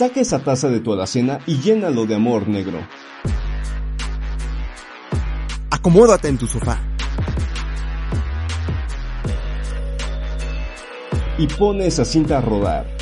Saca esa taza de tu alacena y llénalo de amor negro. Acomódate en tu sofá. Y pone esa cinta a rodar.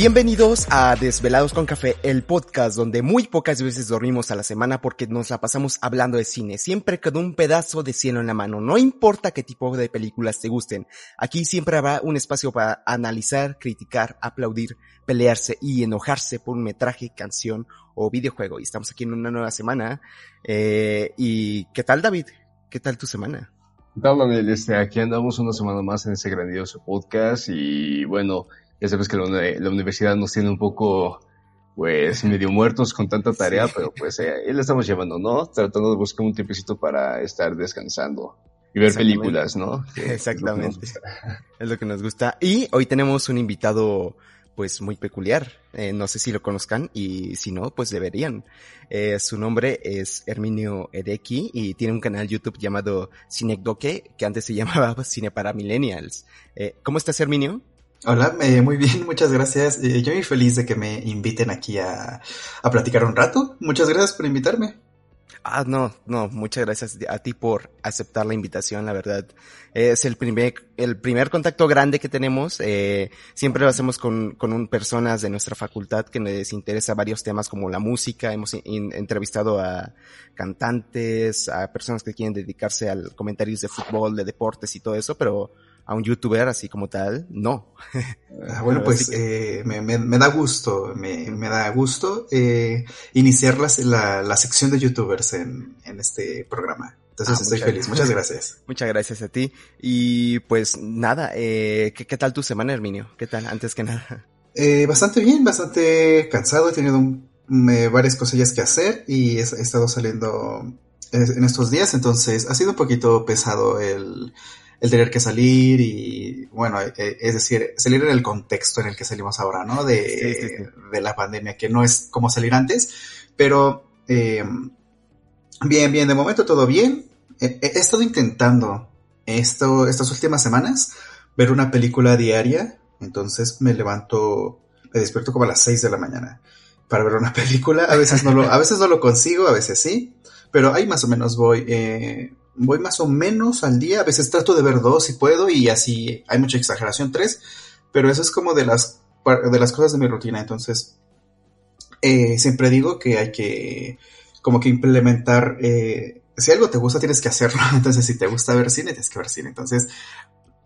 Bienvenidos a Desvelados con Café, el podcast donde muy pocas veces dormimos a la semana porque nos la pasamos hablando de cine, siempre con un pedazo de cielo en la mano. No importa qué tipo de películas te gusten, aquí siempre habrá un espacio para analizar, criticar, aplaudir, pelearse y enojarse por un metraje, canción o videojuego. Y estamos aquí en una nueva semana. Eh, ¿Y qué tal David? ¿Qué tal tu semana? ¿Qué Daniel? Este, aquí andamos una semana más en este grandioso podcast y bueno ya sabes que la, universidad nos tiene un poco, pues, medio muertos con tanta tarea, pero pues eh, ahí la estamos llevando, ¿no? Tratando de buscar un tiempecito para estar descansando y ver películas, ¿no? Exactamente. Es lo, que nos gusta. Y hoy tenemos un invitado, pues, muy peculiar. Eh, no sé si lo conozcan y si no, pues deberían. Eh, su nombre es Herminio Edeki y tiene un canal YouTube llamado Cinecdoque, que antes se llamaba Cine para Millennials. Eh, ¿Cómo estás, Herminio? Hola, muy bien, muchas gracias. Eh, yo muy feliz de que me inviten aquí a, a, platicar un rato. Muchas gracias por invitarme. Ah, no, no, muchas gracias a ti por aceptar la invitación, la verdad. Es el primer, el primer contacto grande que tenemos. Eh, siempre lo hacemos con, con personas de nuestra facultad que les interesa varios temas como la música. Hemos entrevistado a cantantes, a personas que quieren dedicarse a comentarios de fútbol, de deportes y todo eso, pero a un youtuber así como tal, no. Ah, bueno, pues eh, me, me, da gusto, me, me da gusto eh, iniciar la, la, sección de youtubers en, en este programa. Entonces ah, estoy feliz, muchas gracias. Muchas gracias a ti. Y pues nada, eh, ¿qué, ¿qué, tal tu semana, Herminio? ¿Qué tal, antes que nada? Eh, bastante bien, bastante cansado, he tenido varias cosillas que hacer y he, he estado saliendo en estos días, entonces ha sido un poquito pesado el el tener que salir y, bueno, eh, eh, es decir, salir en el contexto en el que salimos ahora, ¿no? De, de la pandemia, que no es como salir antes, pero eh, bien, bien, de momento todo bien. He, estado intentando esto, estas últimas semanas ver una película diaria, entonces me levanto, me despierto como a las 6 de la mañana para ver una película. A veces no lo, a veces no lo consigo, a veces sí, pero ahí más o menos voy. Eh, voy más o menos al día, a veces trato de ver dos si puedo y así hay mucha exageración, tres, pero eso es como de las, de las cosas de mi rutina, entonces eh, siempre digo que hay que como que implementar, eh, si algo te gusta tienes que hacerlo, entonces si te gusta ver cine tienes que ver cine, entonces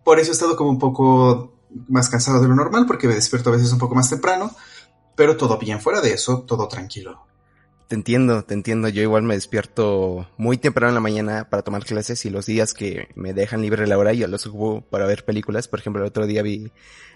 por eso he estado como un poco más cansado de lo normal porque me despierto a veces un poco más temprano, pero todo bien, fuera de eso, todo tranquilo. Te entiendo, te entiendo. Yo igual me despierto muy temprano en la mañana para tomar clases y los días que me dejan libre la hora yo los ocupo para ver películas. Por ejemplo, el otro día vi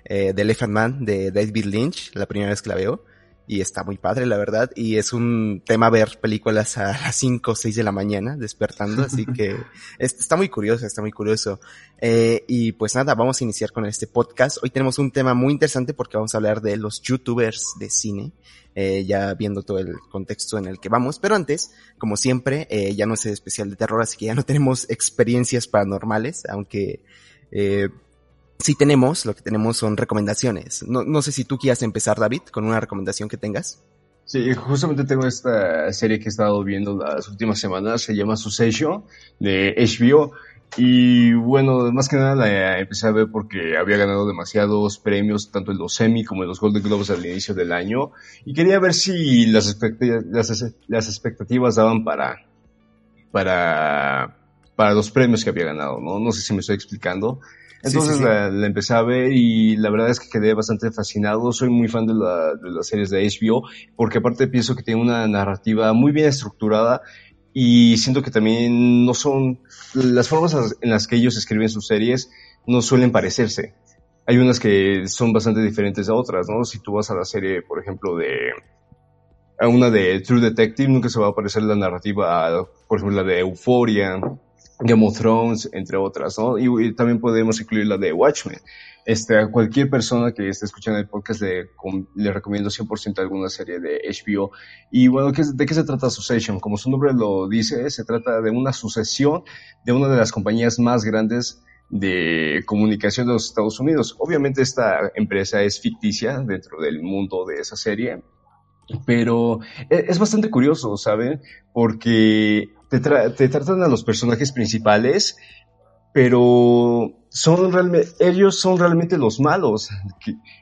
eh, The Elephant Man de David Lynch, la primera vez que la veo. Y está muy padre, la verdad. Y es un tema ver películas a las 5 o 6 de la mañana, despertando. Así que está muy curioso, está muy curioso. Eh, y pues nada, vamos a iniciar con este podcast. Hoy tenemos un tema muy interesante porque vamos a hablar de los youtubers de cine eh, ya viendo todo el contexto en el que vamos. Pero antes, como siempre, eh, ya no es especial de terror, así que ya no tenemos experiencias paranormales, aunque eh, sí tenemos, lo que tenemos son recomendaciones. No, no sé si tú quieras empezar, David, con una recomendación que tengas. Sí, justamente tengo esta serie que he estado viendo las últimas semanas, se llama Succession, de HBO. Y bueno, más que nada la empecé a ver porque había ganado demasiados premios, tanto en los Emmy como en los Golden Globes al inicio del año. Y quería ver si las, expectativas, las, expectativas daban para, para, para los premios que había ganado, ¿no? No sé si me estoy explicando. Entonces La, empecé a ver y la verdad es que quedé bastante fascinado. Soy muy fan de, la, de las series de HBO porque aparte pienso que tiene una narrativa muy bien estructurada y siento que también no son, las formas en las que ellos escriben sus series no suelen parecerse. Hay unas que son bastante diferentes a otras, ¿no? Si tú vas a la serie, por ejemplo, de, a una de True Detective, nunca se va a parecer la narrativa, por ejemplo, la de Euphoria, Game of Thrones, entre otras, ¿no? Y, también podemos incluir la de Watchmen. Este, a cualquier persona que esté escuchando el podcast le, le recomiendo 100% alguna serie de HBO. Y bueno, ¿de qué se trata Succession? Como su nombre lo dice, se trata de una sucesión de una de las compañías más grandes de comunicación de los Estados Unidos. Obviamente esta empresa es ficticia dentro del mundo de esa serie, pero e, es bastante curioso, ¿saben? Porque te, te tratan a los personajes principales pero son realmente, ellos son realmente los malos.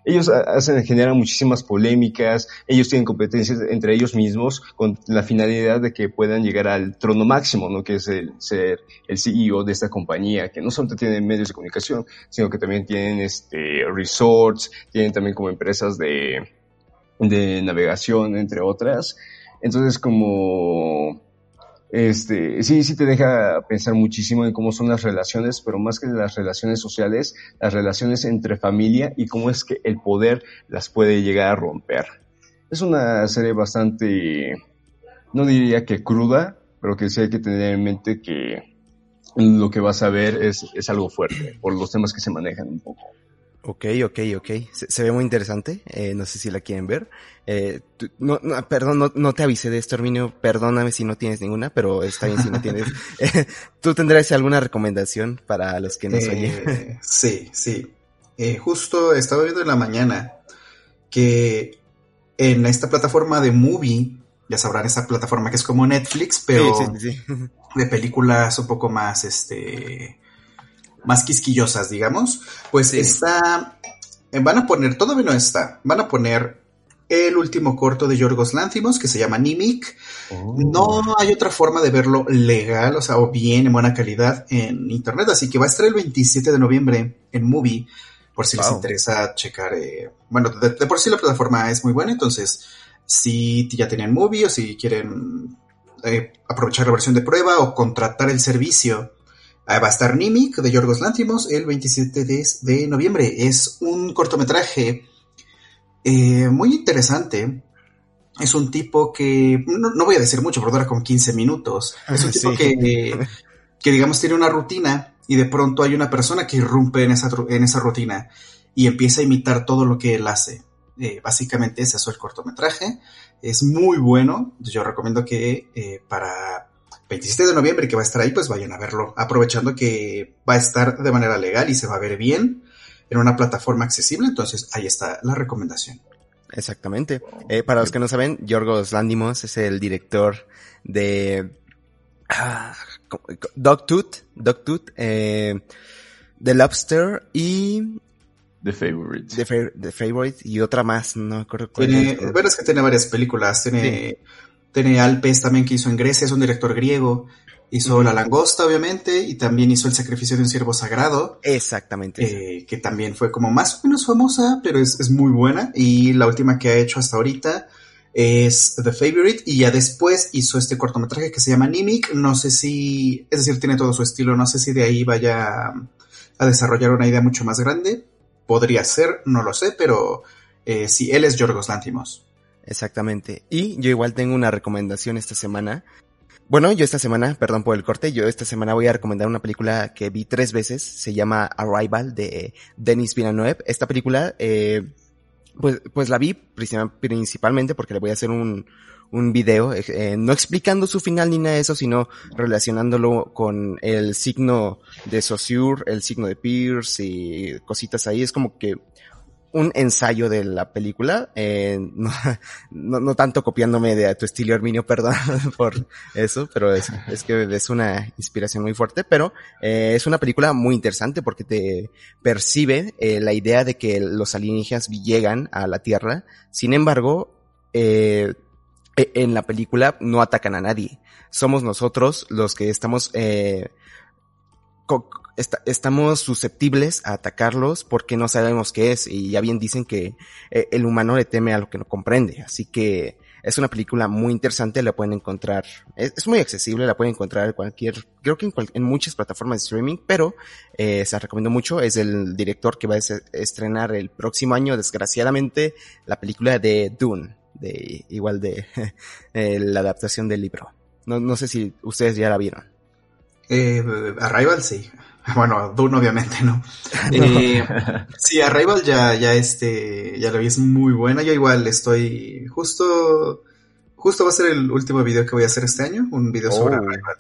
Ellos hacen, generan muchísimas polémicas, ellos tienen competencias entre ellos mismos con la finalidad de que puedan llegar al trono máximo, ¿no? Que es el ser el CEO de esta compañía, que no solamente tienen medios de comunicación, sino que también tienen este resorts, tienen también como empresas de, de navegación, entre otras. Entonces, como este, sí, sí te deja pensar muchísimo en cómo son las relaciones, pero más que las relaciones sociales, las relaciones entre familia y cómo es que el poder las puede llegar a romper. Es una serie bastante, no diría que cruda, pero que sí hay que tener en mente que lo que vas a ver es, es algo fuerte por los temas que se manejan un poco. Ok, ok, ok. Se, ve muy interesante. Eh, no sé si la quieren ver. Eh, no, no, perdón, no, no, te avisé de esto, Herminio. Perdóname si no tienes ninguna, pero está bien si no tienes. ¿Tú tendrás alguna recomendación para los que nos eh, oyen? sí, sí. Eh, justo estaba viendo en la mañana que en esta plataforma de Movie, ya sabrán, esa plataforma que es como Netflix, pero de películas un poco más, este más quisquillosas, digamos, pues está, eh, van a poner, todavía no está, van a poner el último corto de Yorgos Lántimos que se llama Nimic. Oh. No hay otra forma de verlo legal, o sea, o bien en buena calidad en internet, así que va a estar el 27 de noviembre en Movie, por si les interesa checar. Eh, bueno, de, por sí la plataforma es muy buena, entonces si ya tenían Movie o si quieren eh, aprovechar la versión de prueba o contratar el servicio va a estar Nimic de Yorgos Lantimos el 27 de, noviembre. Es un cortometraje eh, muy interesante. Es un tipo que, no, voy a decir mucho, pero dura como 15 minutos. Es un tipo que, que, digamos, tiene una rutina y de pronto hay una persona que irrumpe en esa, en esa rutina y empieza a imitar todo lo que él hace. Eh, básicamente ese es el cortometraje. Es muy bueno. Yo recomiendo que eh, para 27 de noviembre que va a estar ahí, pues vayan a verlo, aprovechando que va a estar de manera legal y se va a ver bien en una plataforma accesible, entonces ahí está la recomendación. Exactamente. Eh, para los que no saben, Yorgos Landimos es el director de ah, Dogtooth, Dogtooth, eh, The Lobster y The Favorite. The, Favorite y otra más, no recuerdo cuál. Tiene, es. que tiene varias películas, tiene tiene Alpes también que hizo en Grecia, es un director griego. Hizo La Langosta, obviamente, y también hizo El Sacrificio de un Siervo Sagrado. Exactamente. Eh, que también fue como más o menos famosa, pero es, muy buena. Y la última que ha hecho hasta ahorita es The Favorite. Y ya después hizo este cortometraje que se llama Nimic. No sé si, es decir, tiene todo su estilo. No sé si de ahí vaya a desarrollar una idea mucho más grande. Podría ser, no lo sé, pero eh, sí, él es Yorgos Lantimos. Exactamente. Y yo igual tengo una recomendación esta semana. Bueno, yo esta semana, perdón por el corte, yo esta semana voy a recomendar una película que vi tres veces, se llama Arrival de Denis Villeneuve. Esta película, eh, pues, pues la vi principalmente porque le voy a hacer un, un video, eh, no explicando su final ni nada de eso, sino relacionándolo con el signo de Saussure, el signo de Pierce y cositas ahí. Es como que un ensayo de la película, eh, no, no, tanto copiándome de tu estilo Herminio, perdón por eso, pero es, es que es una inspiración muy fuerte, pero eh, es una película muy interesante porque te percibe eh, la idea de que los alienígenas llegan a la Tierra, sin embargo, eh, e, en la película no atacan a nadie, somos nosotros los que estamos estamos susceptibles a atacarlos porque no sabemos qué es y ya bien dicen que eh, el humano le teme a lo que no comprende. Así que es una película muy interesante, la pueden encontrar, es, muy accesible, la pueden encontrar en cualquier, creo que en, muchas plataformas de streaming, pero eh, se recomiendo mucho, es el director que va a estrenar el próximo año, desgraciadamente, la película de Dune, de igual de eh, la adaptación del libro. No, no sé si ustedes ya la vieron. Eh, Arrival sí. Bueno, Dune obviamente, ¿no? Eh, sí, Arrival ya, ya este, ya la vi, es muy buena. Yo igual estoy justo, justo va a ser el último video que voy a hacer este año, un video sobre oh. Arrival.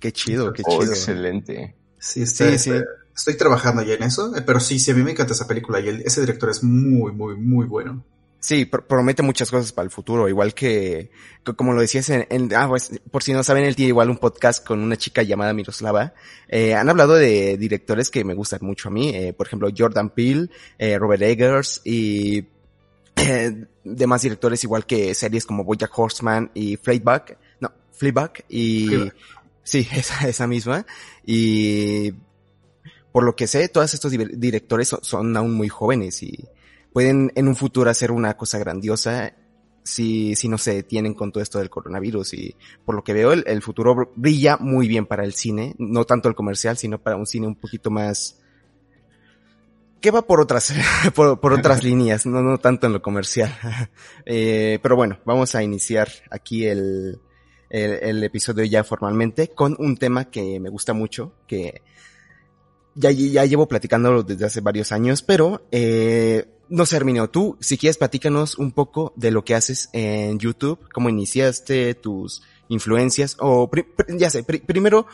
Qué chido, qué oh, chido. excelente. Sí, está, sí, estoy trabajando ya en eso, eh, pero sí, sí, a mí me encanta esa película y ese director es muy, muy, muy bueno. Sí, promete muchas cosas para el futuro, igual que, como lo decías en, ah, pues, por si no saben, él tiene igual un podcast con una chica llamada Miroslava. Eh, han hablado de directores que me gustan mucho a mí, eh, por ejemplo, Jordan Peele, eh, Robert Eggers y eh, demás directores igual que series como Bojack Horseman y Fleabag, no, Fleabag y, sí, esa, esa misma, y por lo que sé, todos estos directores son aún muy jóvenes y, pueden en un futuro hacer una cosa grandiosa si, si no se detienen con todo esto del coronavirus. Y por lo que veo, el, futuro brilla muy bien para el cine, no tanto el comercial, sino para un cine un poquito más que va por otras, por, otras líneas, no, no tanto en lo comercial. eh, pero bueno, vamos a iniciar aquí el, el, el, episodio ya formalmente con un tema que me gusta mucho, que ya, ya llevo platicándolo desde hace varios años, pero eh, no sé, Herminio, tú, si quieres, platícanos un poco de lo que haces en YouTube, cómo iniciaste, tus influencias, o ya sé, primero,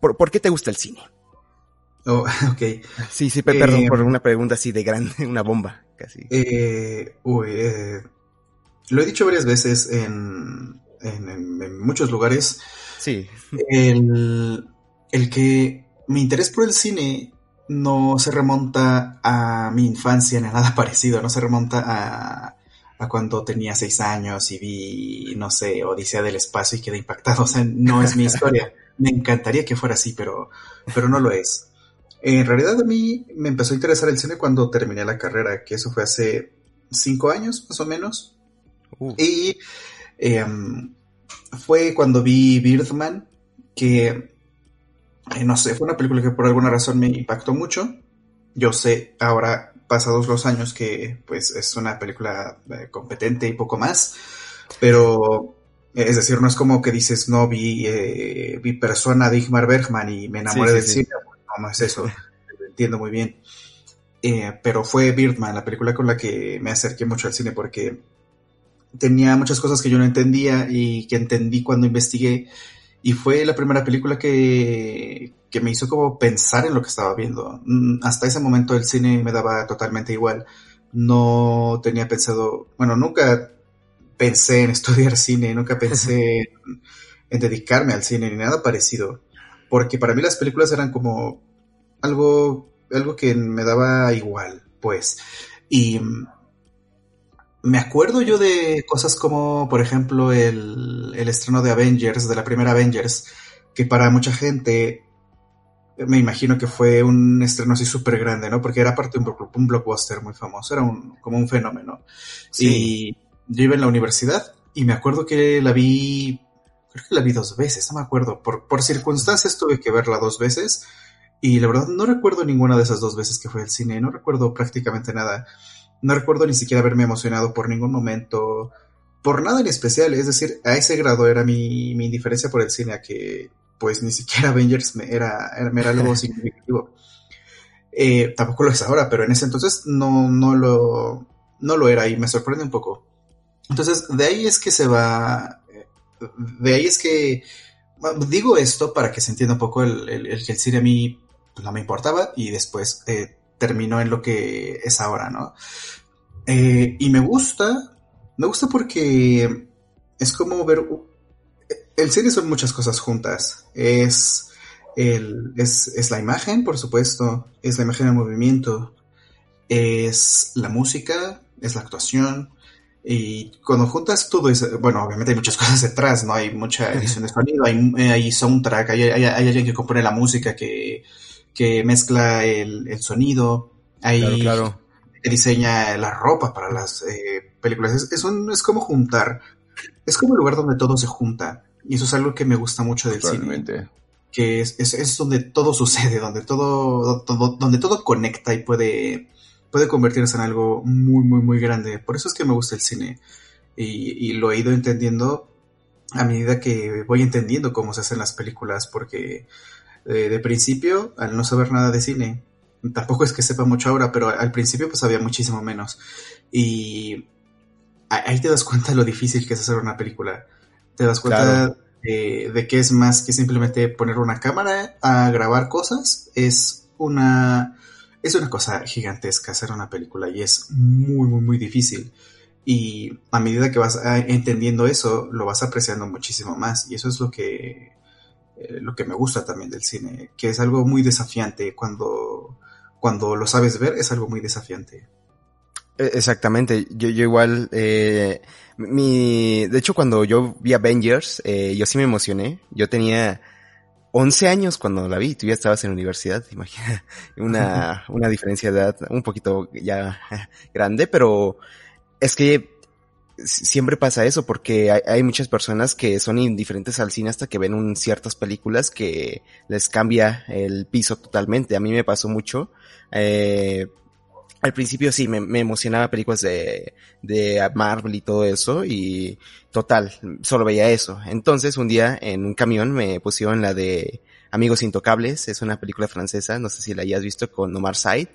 ¿por, qué te gusta el cine? Oh, ok. Sí, sí, perdón eh, por una pregunta así de grande, una bomba, casi. Eh, uy, eh, lo he dicho varias veces en, en, muchos lugares. Sí. El, el que mi interés por el cine no se remonta a mi infancia ni a nada parecido, no se remonta a, a cuando tenía seis años y vi, no sé, Odisea del Espacio y quedé impactado. O sea, no es mi historia. Me encantaría que fuera así, pero, pero no lo es. En realidad a mí me empezó a interesar el cine cuando terminé la carrera, que eso fue hace cinco años más o menos. Y em, fue cuando vi Birdman, que eh, no sé, fue una película que por alguna razón me impactó mucho. Yo sé ahora, pasados los años, que pues es una película eh, competente y poco más, pero eh, es decir, no es como que dices, no, vi, vi Persona de Igmar Bergman y me enamoré del cine. No, no es eso, lo entiendo muy bien. pero fue Birdman, la película con la que me acerqué mucho al cine porque tenía muchas cosas que yo no entendía y que entendí cuando investigué y fue la primera película que, que me hizo como pensar en lo que estaba viendo. Mm, hasta ese momento el cine me daba totalmente igual. No tenía pensado, bueno, nunca pensé en estudiar cine, nunca pensé en, en dedicarme al cine ni nada parecido. Porque para mí las películas eran como algo, algo que me daba igual, pues. Y me acuerdo yo de cosas como, por ejemplo, el, el, estreno de Avengers, de la primera Avengers, que para mucha gente me imagino que fue un estreno así súper grande, ¿no? Porque era parte de un, blockbuster muy famoso, era un, como un fenómeno. Y yo iba en la universidad y me acuerdo que la vi, creo que la vi dos veces, no me acuerdo. Por, por circunstancias tuve que verla dos veces y la verdad no recuerdo ninguna de esas dos veces que fue al cine, no recuerdo prácticamente nada. No recuerdo ni siquiera haberme emocionado por ningún momento, por nada en especial. Es decir, a ese grado era mi, mi indiferencia por el cine, a que pues ni siquiera Avengers me era, era, algo significativo. Eh, tampoco lo es ahora, pero en ese entonces no, no, lo, no lo era y me sorprende un poco. Entonces, de ahí es que se va, de ahí es que, digo esto para que se entienda un poco el, el, que el cine a mí pues, no me importaba y después eh, terminó en lo que es ahora, ¿no? Eh, y me gusta, me gusta porque es como ver, el cine son muchas cosas juntas, es, el, es, la imagen, por supuesto, es la imagen en movimiento, es la música, es la actuación, y cuando juntas todo eso, bueno, obviamente hay muchas cosas detrás, ¿no? Hay mucha edición de sonido, hay, hay soundtrack, hay, hay, hay, alguien que compone la música, que, que mezcla el, el sonido, ahí que diseña la ropa para las eh, películas. Es, es, es, como juntar, es como el lugar donde todo se junta. Y eso es algo que me gusta mucho del cine. Que es, es, es, donde todo sucede, donde todo, todo, donde todo conecta y puede, puede convertirse en algo muy, muy, muy grande. Por eso es que me gusta el cine. Y, y lo he ido entendiendo a medida que voy entendiendo cómo se hacen las películas, porque eh, de principio, al no saber nada de cine, tampoco es que sepa mucho ahora, pero al principio pues había muchísimo menos. Y ahí te das cuenta de lo difícil que es hacer una película. Te das cuenta de, que es más que simplemente poner una cámara a grabar cosas. Es una, es una cosa gigantesca hacer una película y es muy, muy, muy difícil. Y a medida que vas entendiendo eso, lo vas apreciando muchísimo más. Y eso es lo que, eh, lo que me gusta también del cine, que es algo muy desafiante. Cuando, cuando lo sabes ver, es algo muy desafiante. E, exactamente, yo, yo igual, eh, mi, de hecho cuando yo vi Avengers, eh, yo sí me emocioné, yo tenía 11 años cuando la vi, tú ya estabas en la universidad, imagina, una, una diferencia de edad un poquito ya grande, pero es que siempre pasa eso porque hay, muchas personas que son indiferentes al cine hasta que ven un, ciertas películas que les cambia el piso totalmente. A mí me pasó mucho. Eh, al principio sí, me, emocionaba películas de, de Marvel y todo eso y total, solo veía eso. Entonces un día en un camión me pusieron la de Amigos Intocables, es una película francesa, no sé si la hayas visto con Omar Said.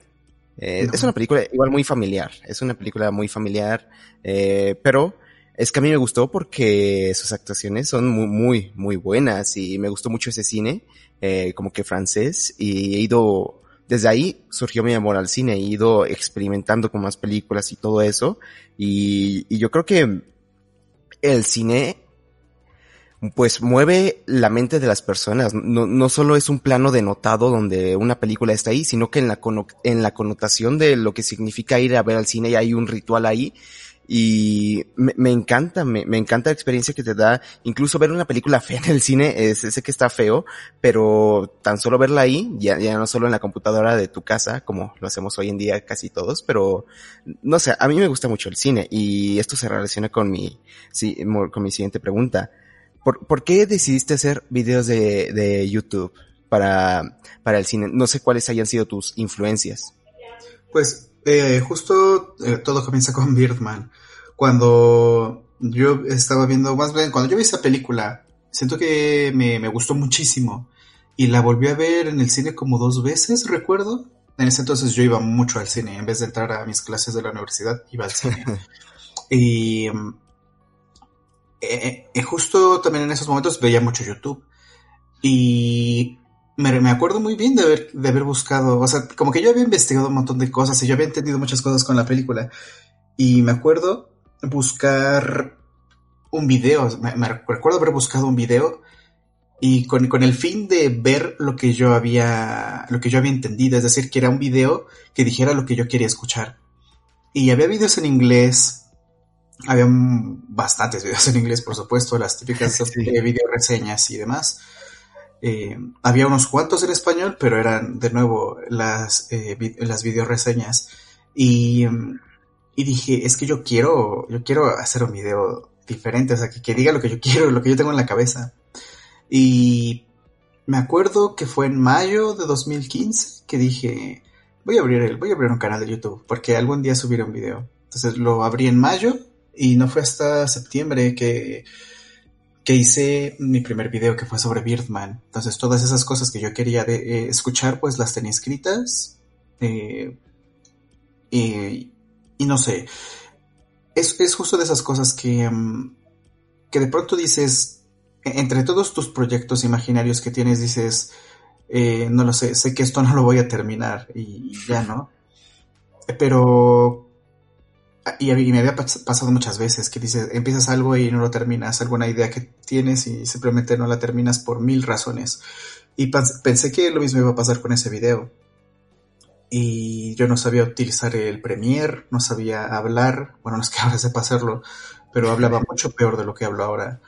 Eh, Es una película igual muy familiar, es una película muy familiar, eh, pero es que a mí me gustó porque sus actuaciones son muy, muy, muy buenas y me gustó mucho ese cine, eh, como que francés, y he ido, desde ahí surgió mi amor al cine, he ido experimentando con más películas y todo eso, y, y yo creo que el cine pues mueve la mente de las personas. No, no solo es un plano denotado donde una película está ahí, sino que en la, en la connotación de lo que significa ir a ver al cine y hay un ritual ahí. Y me, encanta, me, me, encanta la experiencia que te da, incluso ver una película fea en el cine, es, sé que está feo, pero tan solo verla ahí, ya, ya no solo en la computadora de tu casa, como lo hacemos hoy en día casi todos, pero no sé, a mí me gusta mucho el cine y esto se relaciona con mi, sí, con mi siguiente pregunta ¿Por, ¿Por, qué decidiste hacer videos de, de YouTube para, para el cine? No sé cuáles hayan sido tus influencias. Pues eh, justo eh, todo comienza con Birdman. Cuando yo estaba viendo, más bien, cuando yo vi esa película, siento que me, me gustó muchísimo. Y la volví a ver en el cine como dos veces, recuerdo. En ese entonces yo iba mucho al cine. En vez de entrar a mis clases de la universidad, iba al cine. y eh, eh, justo también en esos momentos veía mucho YouTube. Y me, me, acuerdo muy bien de haber, de haber buscado, o sea, como que yo había investigado un montón de cosas y yo había entendido muchas cosas con la película. Y me acuerdo buscar un video, me, me recuerdo haber buscado un video y con, con, el fin de ver lo que yo había, lo que yo había entendido, es decir, que era un video que dijera lo que yo quería escuchar. Y había videos en inglés, había bastantes videos en inglés, por supuesto, las típicas sí. video reseñas y demás. Eh, había unos cuantos en español, pero eran de nuevo las, eh, las video reseñas. Y, y, dije, es que yo quiero, yo quiero hacer un video diferente, o sea, que, que diga lo que yo quiero, lo que yo tengo en la cabeza. Y me acuerdo que fue en mayo de 2015 que dije, voy a abrir el, voy a abrir un canal de YouTube, porque algún día subiré un video. Entonces lo abrí en mayo y no fue hasta septiembre que, que hice mi primer video que fue sobre Birdman. Entonces todas esas cosas que yo quería de, eh, escuchar pues las tenía escritas. Eh, y, y, no sé. Es, es, justo de esas cosas que, um, que de pronto dices, e, entre todos tus proyectos imaginarios que tienes, dices, eh, no lo sé, sé que esto no lo voy a terminar y ya, ¿no? Pero y, y, me había pasado muchas veces que dices, empiezas algo y no lo terminas, alguna idea que tienes y simplemente no la terminas por mil razones. Y pensé que lo mismo iba a pasar con ese video. Y yo no sabía utilizar el Premiere, no sabía hablar, bueno, no es que ahora sepa hacerlo, pero hablaba mucho peor de lo que hablo ahora.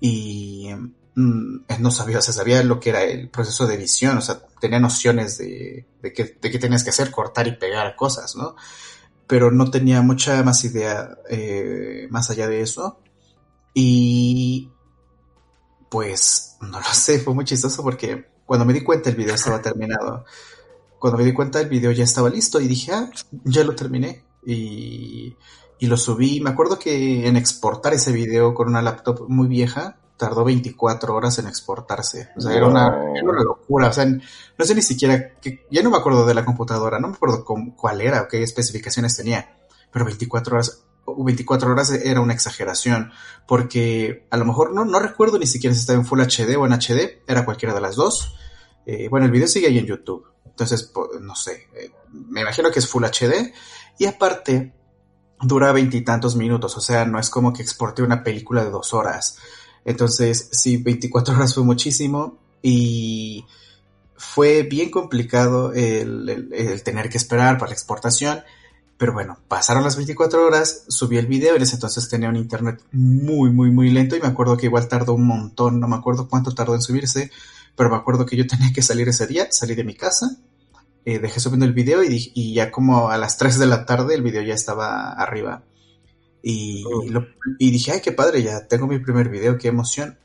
Y mm, no sabía, o sea, sabía lo que era el proceso de edición, o sea, tenía nociones de, de, qué, de qué tenías que hacer, cortar y pegar cosas, ¿no? Pero no tenía mucha más idea eh, más allá de eso. Y pues no lo sé, fue muy chistoso porque cuando me di cuenta el video estaba terminado. Cuando me di cuenta el video ya estaba listo y dije, ah, ya lo terminé. Y, y lo subí. Me acuerdo que en exportar ese video con una laptop muy vieja, tardó 24 horas en exportarse. O sea, era, una, era una locura. O sea, no sé ni siquiera, que, ya no me acuerdo de la computadora, no me acuerdo con, cuál era o qué especificaciones tenía, pero 24 horas, 24 horas era una exageración, porque a lo mejor no, no recuerdo ni siquiera si estaba en Full HD o en HD, era cualquiera de las dos, Eh, bueno, el video sigue ahí en YouTube. Entonces, no sé, eh, me imagino que es Full HD. Y aparte, dura veintitantos minutos. O sea, no es como que exporte una película de dos horas. Entonces, sí, 24 horas fue muchísimo. Y fue bien complicado el, tener que esperar para la exportación. Pero bueno, pasaron las 24 horas, subí el video, en ese entonces tenía un internet muy, muy, muy lento y me acuerdo que igual tardó un montón, no me acuerdo cuánto tardó en subirse, pero me acuerdo que yo tenía que salir ese día, salí de mi casa, eh, dejé subiendo el video y, y, ya como a las 3 de la tarde el video ya estaba arriba. Y, oh. y dije, ay, qué padre, ya tengo mi primer video, qué emoción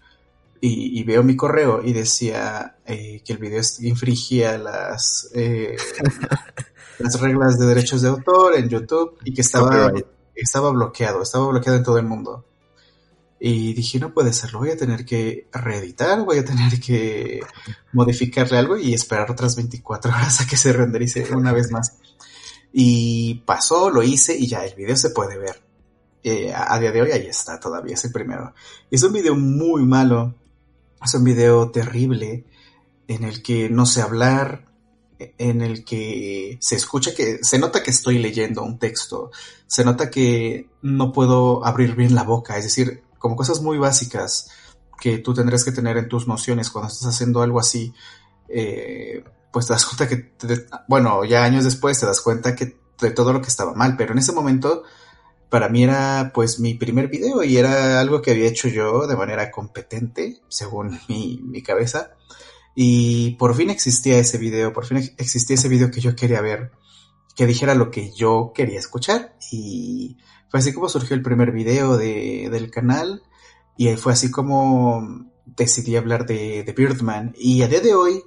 y, veo mi correo y decía eh, que el video infringía las, eh, las reglas de derechos de autor en YouTube y que estaba, estaba bloqueado, estaba bloqueado en todo el mundo. Y dije, no puede ser, lo voy a tener que reeditar, voy a tener que modificarle algo y esperar otras 24 horas a que se renderice una vez más. Y pasó, lo hice y ya el video se puede ver. Eh, a, día de hoy ahí está, todavía es el primero. Es un video muy malo, es un video terrible en el que no sé hablar, en el que se escucha que se nota que estoy leyendo un texto, se nota que no puedo abrir bien la boca, es decir, como cosas muy básicas que tú tendrías que tener en tus nociones cuando estás haciendo algo así, eh, pues te das cuenta que, bueno, ya años después te das cuenta que de todo lo que estaba mal, pero en ese momento para mí era pues mi primer video y era algo que había hecho yo de manera competente, según mi, cabeza. Y por fin existía ese video, por fin existía ese video que yo quería ver, que dijera lo que yo quería escuchar. Y fue así como surgió el primer video de, del canal. Y fue así como decidí hablar de, de Birdman. Y a día de hoy,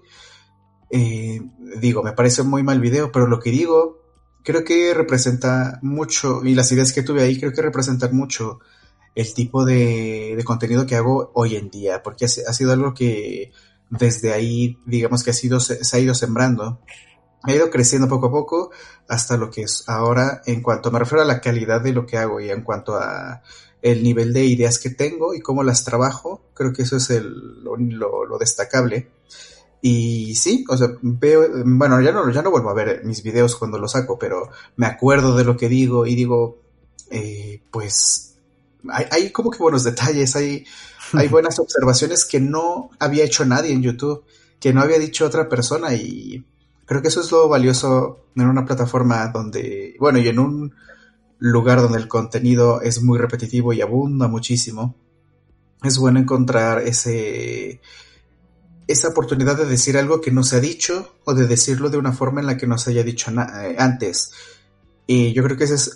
eh, digo, me parece un muy mal video, pero lo que digo creo que representa mucho, y las ideas que tuve ahí creo que representan mucho el tipo de, contenido que hago hoy en día, porque ha, sido algo que desde ahí, digamos que ha sido, se, ha ido sembrando, ha ido creciendo poco a poco hasta lo que es ahora, en cuanto me refiero a la calidad de lo que hago y en cuanto a el nivel de ideas que tengo y cómo las trabajo, creo que eso es el, lo destacable. Y sí, o sea, veo, bueno, ya no, ya no vuelvo a ver mis videos cuando los saco, pero me acuerdo de lo que digo y digo, eh, pues, hay, hay, como que buenos detalles, hay, hay buenas observaciones que no había hecho nadie en YouTube, que no había dicho otra persona y creo que eso es lo valioso en una plataforma donde, bueno, y en un lugar donde el contenido es muy repetitivo y abunda muchísimo, es bueno encontrar ese esa oportunidad de decir algo que no se ha dicho o de decirlo de una forma en la que no se haya dicho eh, antes. Y yo creo que esos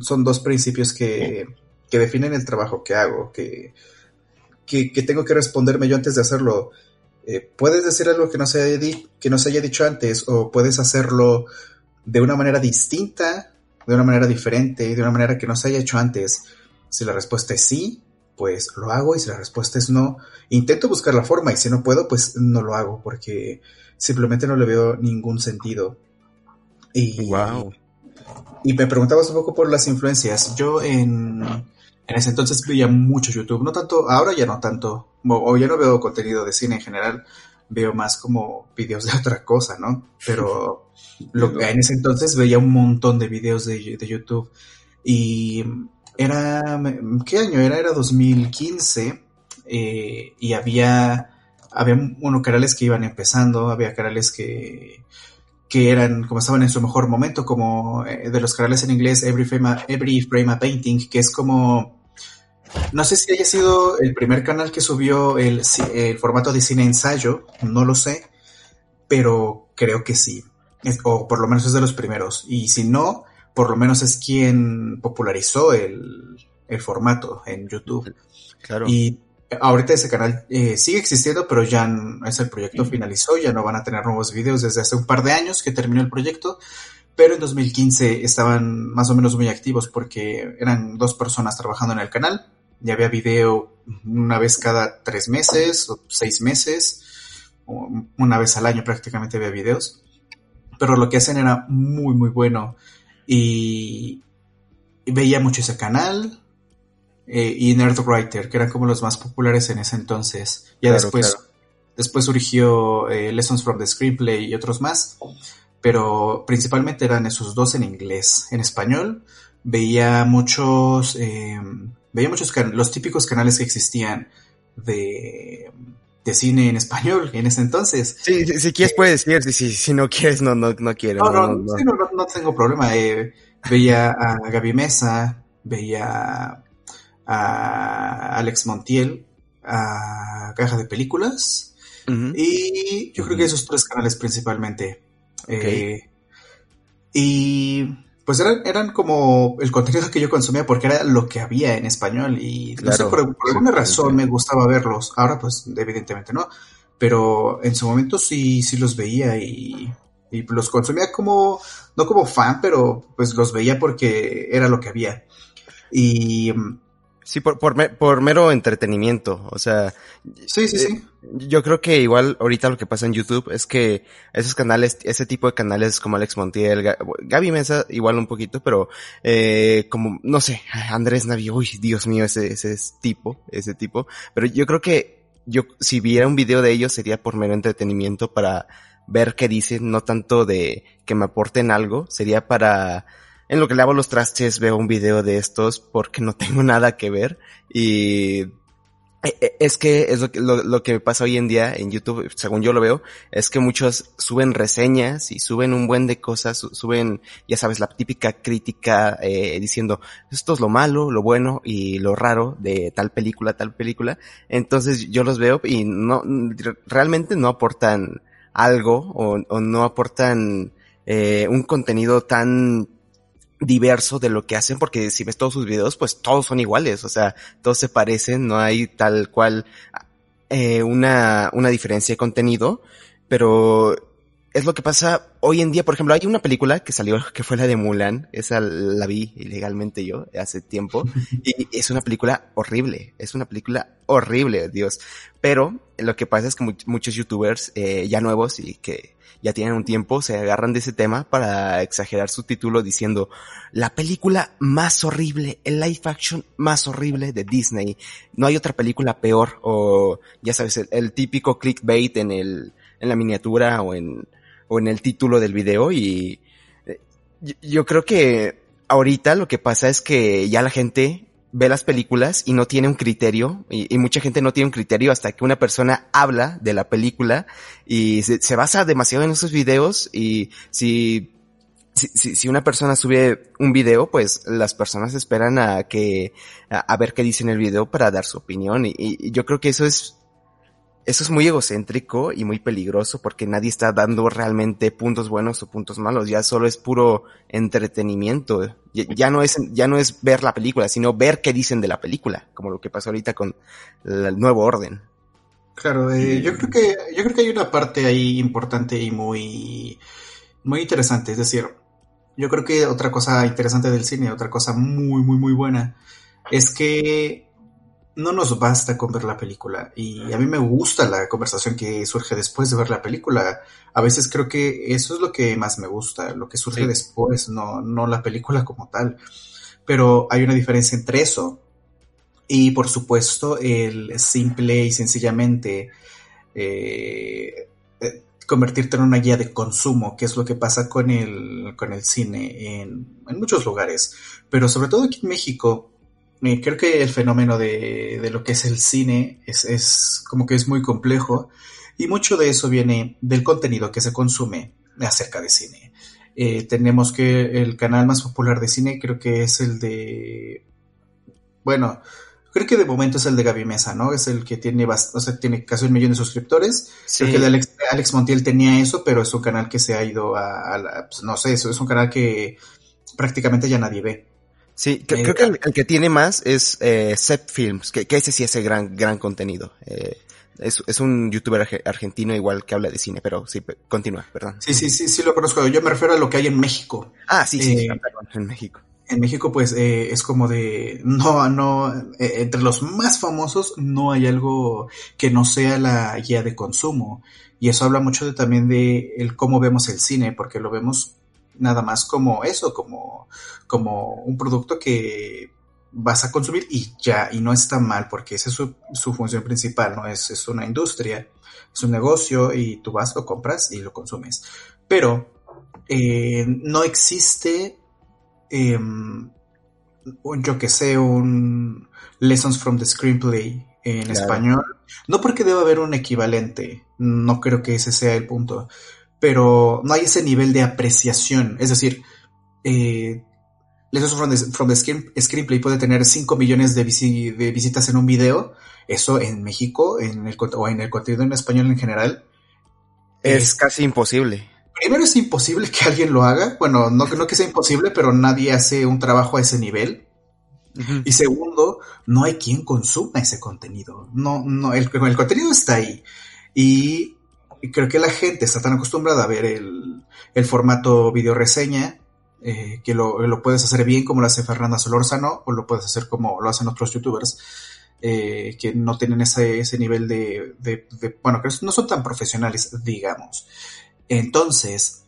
son dos principios que, definen el trabajo que hago, que, que, tengo que responderme yo antes de hacerlo. Eh, puedes decir algo que no, se haya que no se haya dicho antes o puedes hacerlo de una manera distinta, de una manera diferente, de una manera que no se haya hecho antes. Si la respuesta es sí, pues lo hago y si la respuesta es no, intento buscar la forma y si no puedo, pues no lo hago porque simplemente no le veo ningún sentido. Y, wow. y me preguntabas un poco por las influencias. Yo en, en ese entonces veía mucho YouTube, no tanto, ahora ya no tanto, o, ya no veo contenido de cine en general, veo más como videos de otra cosa, ¿no? Pero lo, en ese entonces veía un montón de videos de, de YouTube y era, ¿qué año era? Era 2015 eh, y había, había unos canales que iban empezando, había canales que, que eran, como estaban en su mejor momento, como eh, de los canales en inglés Every Frame a, Every Frame Painting, que es como, no sé si haya sido el primer canal que subió el formato de cine ensayo, no lo sé, pero creo que sí, o por lo menos es de los primeros, y si no, por lo menos es quien popularizó el, formato en YouTube. Claro. Y ahorita ese canal eh, sigue existiendo, pero ya es el proyecto finalizó, ya no van a tener nuevos videos desde hace un par de años que terminó el proyecto, pero en 2015 estaban más o menos muy activos porque eran dos personas trabajando en el canal, ya había video una vez cada tres meses o seis meses, o una vez al año prácticamente había videos, pero lo que hacen era muy muy bueno y, veía mucho ese canal eh, y Nerdwriter, que eran como los más populares en ese entonces. Ya después, Después surgió eh, Lessons from the Screenplay y otros más, pero principalmente eran esos dos en inglés. En español veía muchos, eh, veía muchos los típicos canales que existían de, de cine en español en ese entonces. Sí, si, quieres puedes decir, si, si, no quieres no, no, no quiero. No, no, no, no, tengo problema. Eh, veía a Gaby Mesa, veía a Alex Montiel, a Caja de Películas, y yo creo que esos tres canales principalmente. Eh, y pues eran, eran como el contenido que yo consumía porque era lo que había en español y no sé, por, alguna razón me gustaba verlos. Ahora pues evidentemente no, pero en su momento sí, sí los veía y, y los consumía como, no como fan, pero pues los veía porque era lo que había. Y Sí, por, por, por, mero entretenimiento, o sea. Sí, sí, sí. Eh, yo creo que igual ahorita lo que pasa en YouTube es que esos canales, ese tipo de canales como Alex Montiel, Gaby Mesa, igual un poquito, pero eh, como, no sé, Andrés Navi, uy, Dios mío, ese, ese tipo, ese tipo. Pero yo creo que yo, si viera un video de ellos sería por mero entretenimiento para ver qué dicen, no tanto de que me aporten algo, sería para en lo que lavo los trastes veo un video de estos porque no tengo nada que ver y e, e, es que es lo que, lo, que pasa hoy en día en YouTube, según yo lo veo, es que muchos suben reseñas y suben un buen de cosas, suben, ya sabes, la típica crítica eh, diciendo esto es lo malo, lo bueno y lo raro de tal película, tal película. Entonces yo los veo y no, realmente no aportan algo o, no aportan eh, un contenido tan diverso de lo que hacen, porque si ves todos sus videos, pues todos son iguales, o sea, todos se parecen, no hay tal cual eh, una, una diferencia de contenido, pero es lo que pasa hoy en día, por ejemplo, hay una película que salió, que fue la de Mulan, esa la vi ilegalmente yo hace tiempo, y es una película horrible, es una película horrible, Dios, pero lo que pasa es que muchos youtubers eh, ya nuevos y que ya tienen un tiempo, se agarran de ese tema para exagerar su título diciendo la película más horrible, el live action más horrible de Disney. No hay otra película peor o ya sabes, el, típico clickbait en el, en la miniatura o en, o en el título del video y eh, yo creo que ahorita lo que pasa es que ya la gente ve las películas y no tiene un criterio, y, mucha gente no tiene un criterio hasta que una persona habla de la película y se, basa demasiado en esos videos y si, si, si, una persona sube un video, pues las personas esperan a que, a, ver qué dice en el video para dar su opinión y yo creo que eso es eso es muy egocéntrico y muy peligroso porque nadie está dando realmente puntos buenos o puntos malos, ya solo es puro entretenimiento. Ya, no es ya no es ver la película, sino ver qué dicen de la película, como lo que pasó ahorita con el nuevo orden. Claro, eh, yo creo que yo creo que hay una parte ahí importante y muy muy interesante, es decir, yo creo que otra cosa interesante del cine, otra cosa muy muy muy buena es que no nos basta con ver la película y a mí me gusta la conversación que surge después de ver la película. A veces creo que eso es lo que más me gusta, lo que surge después, no, no la película como tal. Pero hay una diferencia entre eso y por supuesto el simple y sencillamente eh, eh, convertirte en una guía de consumo, que es lo que pasa con el, con el cine en, en muchos lugares. Pero sobre todo aquí en México, creo que el fenómeno de, de, lo que es el cine es, es, como que es muy complejo y mucho de eso viene del contenido que se consume acerca de cine. Eh, tenemos que el canal más popular de cine creo que es el de... Bueno, creo que de momento es el de Gaby Mesa, ¿no? Es el que tiene, o sea, tiene casi un millón de suscriptores. Creo que el de Alex, Alex, Montiel tenía eso, pero es un canal que se ha ido a, pues, no sé, eso es un canal que prácticamente ya nadie ve. Sí, creo que el, que tiene más es eh, Set Films, que, que, ese sí hace gran, gran contenido. Eh, es, es, un youtuber argentino igual que habla de cine, pero sí, continúa, perdón. Sí, sí, sí, sí lo conozco. Yo me refiero a lo que hay en México. Ah, sí, sí, eh, perdón, en México. En México, pues, eh, es como de, no, no, eh, entre los más famosos no hay algo que no sea la guía de consumo. Y eso habla mucho de, también de el cómo vemos el cine, porque lo vemos nada más como eso, como, como un producto que vas a consumir y ya, y no está mal porque esa es su, su función principal, ¿no? Es, es una industria, es un negocio y tú vas, lo compras y lo consumes. Pero eh, no existe, eh, yo que sé, un Lessons from the Screenplay en Claro. español. No porque deba haber un equivalente, no creo que ese sea el punto, pero no hay ese nivel de apreciación. Es decir, eh, Lessons from the, from the Screen- Screenplay puede tener 5 millones de, visi- de visitas en un video. Eso en México, en el, o en el contenido en español en general, Es casi imposible. Primero es imposible que alguien lo haga. Bueno, no, no que sea imposible, pero nadie hace un trabajo a ese nivel. Y segundo, no hay quien consuma ese contenido. No, no, el, el contenido está ahí. Y creo que la gente está tan acostumbrada a ver el, el formato video reseña, eh, que lo, lo puedes hacer bien como lo hace Fernanda Solórzano, o lo puedes hacer como lo hacen otros youtubers, eh, que no tienen ese, ese nivel de, de- de- bueno, que no son tan profesionales, digamos. Entonces,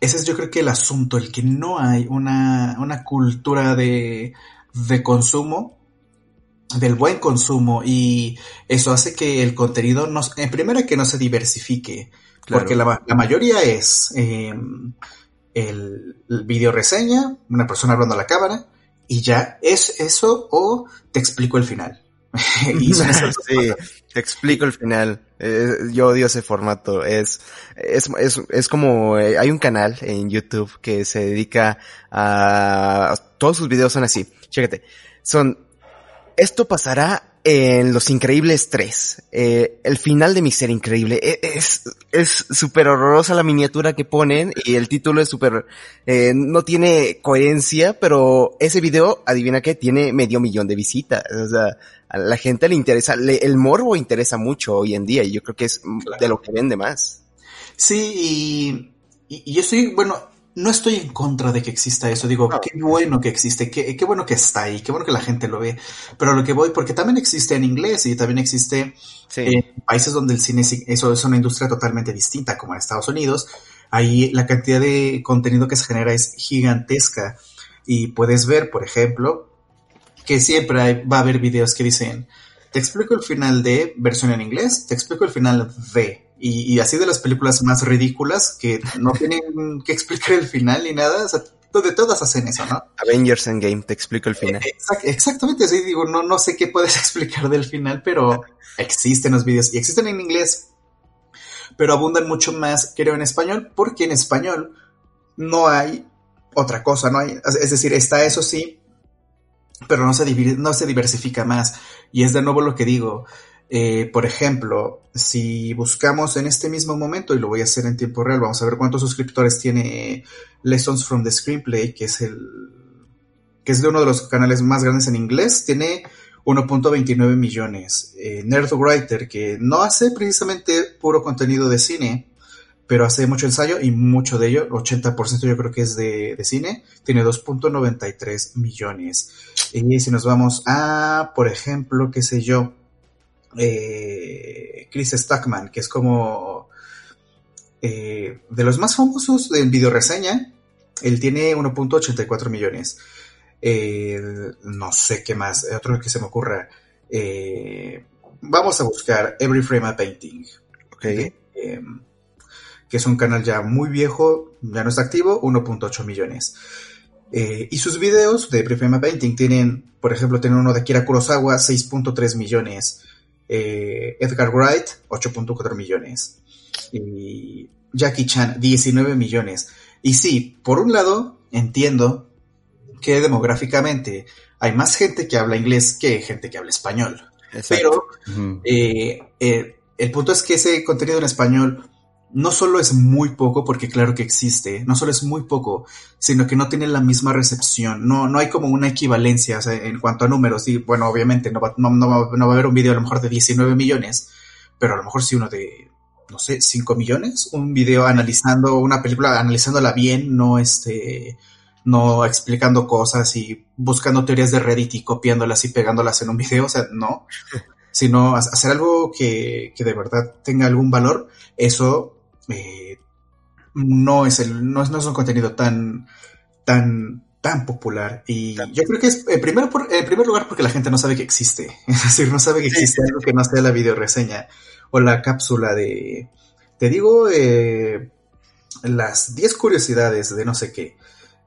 ese es yo creo que el asunto, el que no hay una, una cultura de, de consumo, del buen consumo, y eso hace que el contenido, no, en primera que no se diversifique, Claro. porque la, ma- la mayoría es eh, el, el video reseña, una persona hablando a la cámara, y ya es eso o te explico el final. y sí, te explico el final. Eh, yo odio ese formato. Es, es, es, es como, eh, hay un canal en YouTube que se dedica a, todos sus videos son así. Chécate. Son, esto pasará en Los Increíbles 3. Eh, el final de mi ser increíble. E- Es, es súper horrorosa la miniatura que ponen y el título es súper, eh, no tiene coherencia, pero ese video, adivina qué, tiene medio millón de visitas. O sea, a la gente le interesa, le- el morbo interesa mucho hoy en día y yo creo que es Claro. de lo que vende más. Sí, y, y- y yo estoy, bueno, no estoy en contra de que exista eso. Digo, No. qué bueno que existe, qué, qué bueno que está ahí, qué bueno que la gente lo ve. Pero lo que voy, porque también existe en inglés y también existe Sí. en países donde el cine es- eso es una industria totalmente distinta, como en Estados Unidos. Ahí la cantidad de contenido que se genera es gigantesca. Y puedes ver, por ejemplo, que siempre hay- va a haber videos que dicen, te explico el final de versión en inglés, te explico el final de. Y, y así de las películas más ridículas que no tienen que explicar el final ni nada. O sea, de todas hacen eso, ¿no? Avengers Endgame, te explico el final. Exact- exactamente, sí, digo, no, no sé qué puedes explicar del final, pero existen los videos y existen en inglés, pero abundan mucho más, creo, en español, porque en español no hay otra cosa, no hay, es decir, está eso sí, pero no se, no se diversifica más. Y es de nuevo lo que digo. Eh, por ejemplo, si buscamos en este mismo momento, y lo voy a hacer en tiempo real, vamos a ver cuántos suscriptores tiene Lessons from the Screenplay, que es el que es de uno de los canales más grandes en inglés, tiene 1.29 millones. Eh, Nerdwriter, que no hace precisamente puro contenido de cine, pero hace mucho ensayo y mucho de ello, 80% yo creo que es de, de cine, tiene 2.93 millones. Y si nos vamos a, por ejemplo, qué sé yo, eh, Chris Stackman, que es como eh, de los más famosos en video reseña, él tiene 1.84 millones. Eh, no sé qué más, otro que se me ocurra. Vamos a buscar Every Frame a Painting, Ok. eh, que es un canal ya muy viejo, ya no está activo, 1.8 millones. Eh, y sus videos de Every Frame a Painting tienen, por ejemplo, tienen uno de Akira Kurosawa, 6.3 millones. Eh, Edgar Wright, 8.4 millones. Y Jackie Chan, 19 millones. Y sí, por un lado, entiendo que demográficamente hay más gente que habla inglés que gente que habla español. Exacto. Pero eh, eh, el punto es que ese contenido en español no solo es muy poco, porque claro que existe, no solo es muy poco, sino que no tiene la misma recepción, no, no hay como una equivalencia o sea, en cuanto a números. Y bueno, obviamente no va, no, no va, no va a haber un video a lo mejor de 19 millones, pero a lo mejor sí uno de, no sé, 5 millones, un video analizando una película, analizándola bien, no este no explicando cosas y buscando teorías de Reddit y copiándolas y pegándolas en un video, o sea, no, sino ha- hacer algo que, que de verdad tenga algún valor, eso eh, no es el, no es, no es un contenido tan, tan tan popular. Y yo creo que es, en primer, en primer lugar, porque la gente no sabe que existe. Es decir, no sabe que existe algo que no sea la videoreseña o la cápsula de, te digo, eh, las 10 curiosidades de no sé qué.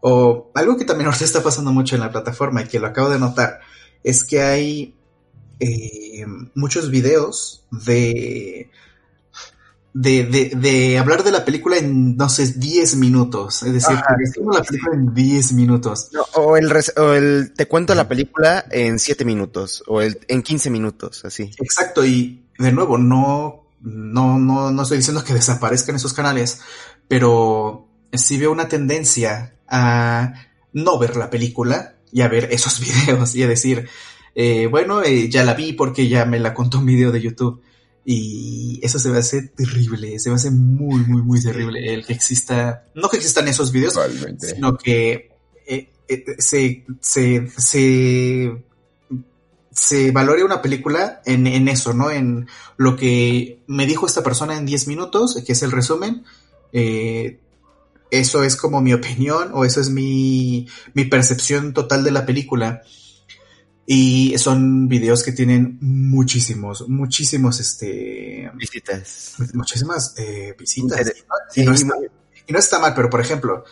O algo que también ahorita está pasando mucho en la plataforma y que lo acabo de notar, es que hay eh, muchos videos de de, de, de, hablar de la película en, no sé, 10 minutos. Es decir, Ajá, la película en 10 minutos. o, el, o el te cuento la película en 7 minutos, o el, en 15 minutos, así. Exacto, y de nuevo, no, no, no, no estoy diciendo que desaparezcan esos canales, pero sí veo una tendencia a no ver la película y a ver esos videos y a decir, eh, bueno, eh, ya la vi porque ya me la contó un video de YouTube. Y eso se me hace terrible, se me hace muy, muy, muy terrible el que exista, no que existan esos videos, sino que eh, eh, se, se, se, se valore una película en, en, eso, ¿no? En lo que me dijo esta persona en 10 minutos, que es el resumen. Eh, eso es como mi opinión o eso es mi, mi percepción total de la película. Y son videos que tienen muchísimos, muchísimos, este... Visitas. Muchísimas eh, visitas. Y no, está, mal, pero por ejemplo,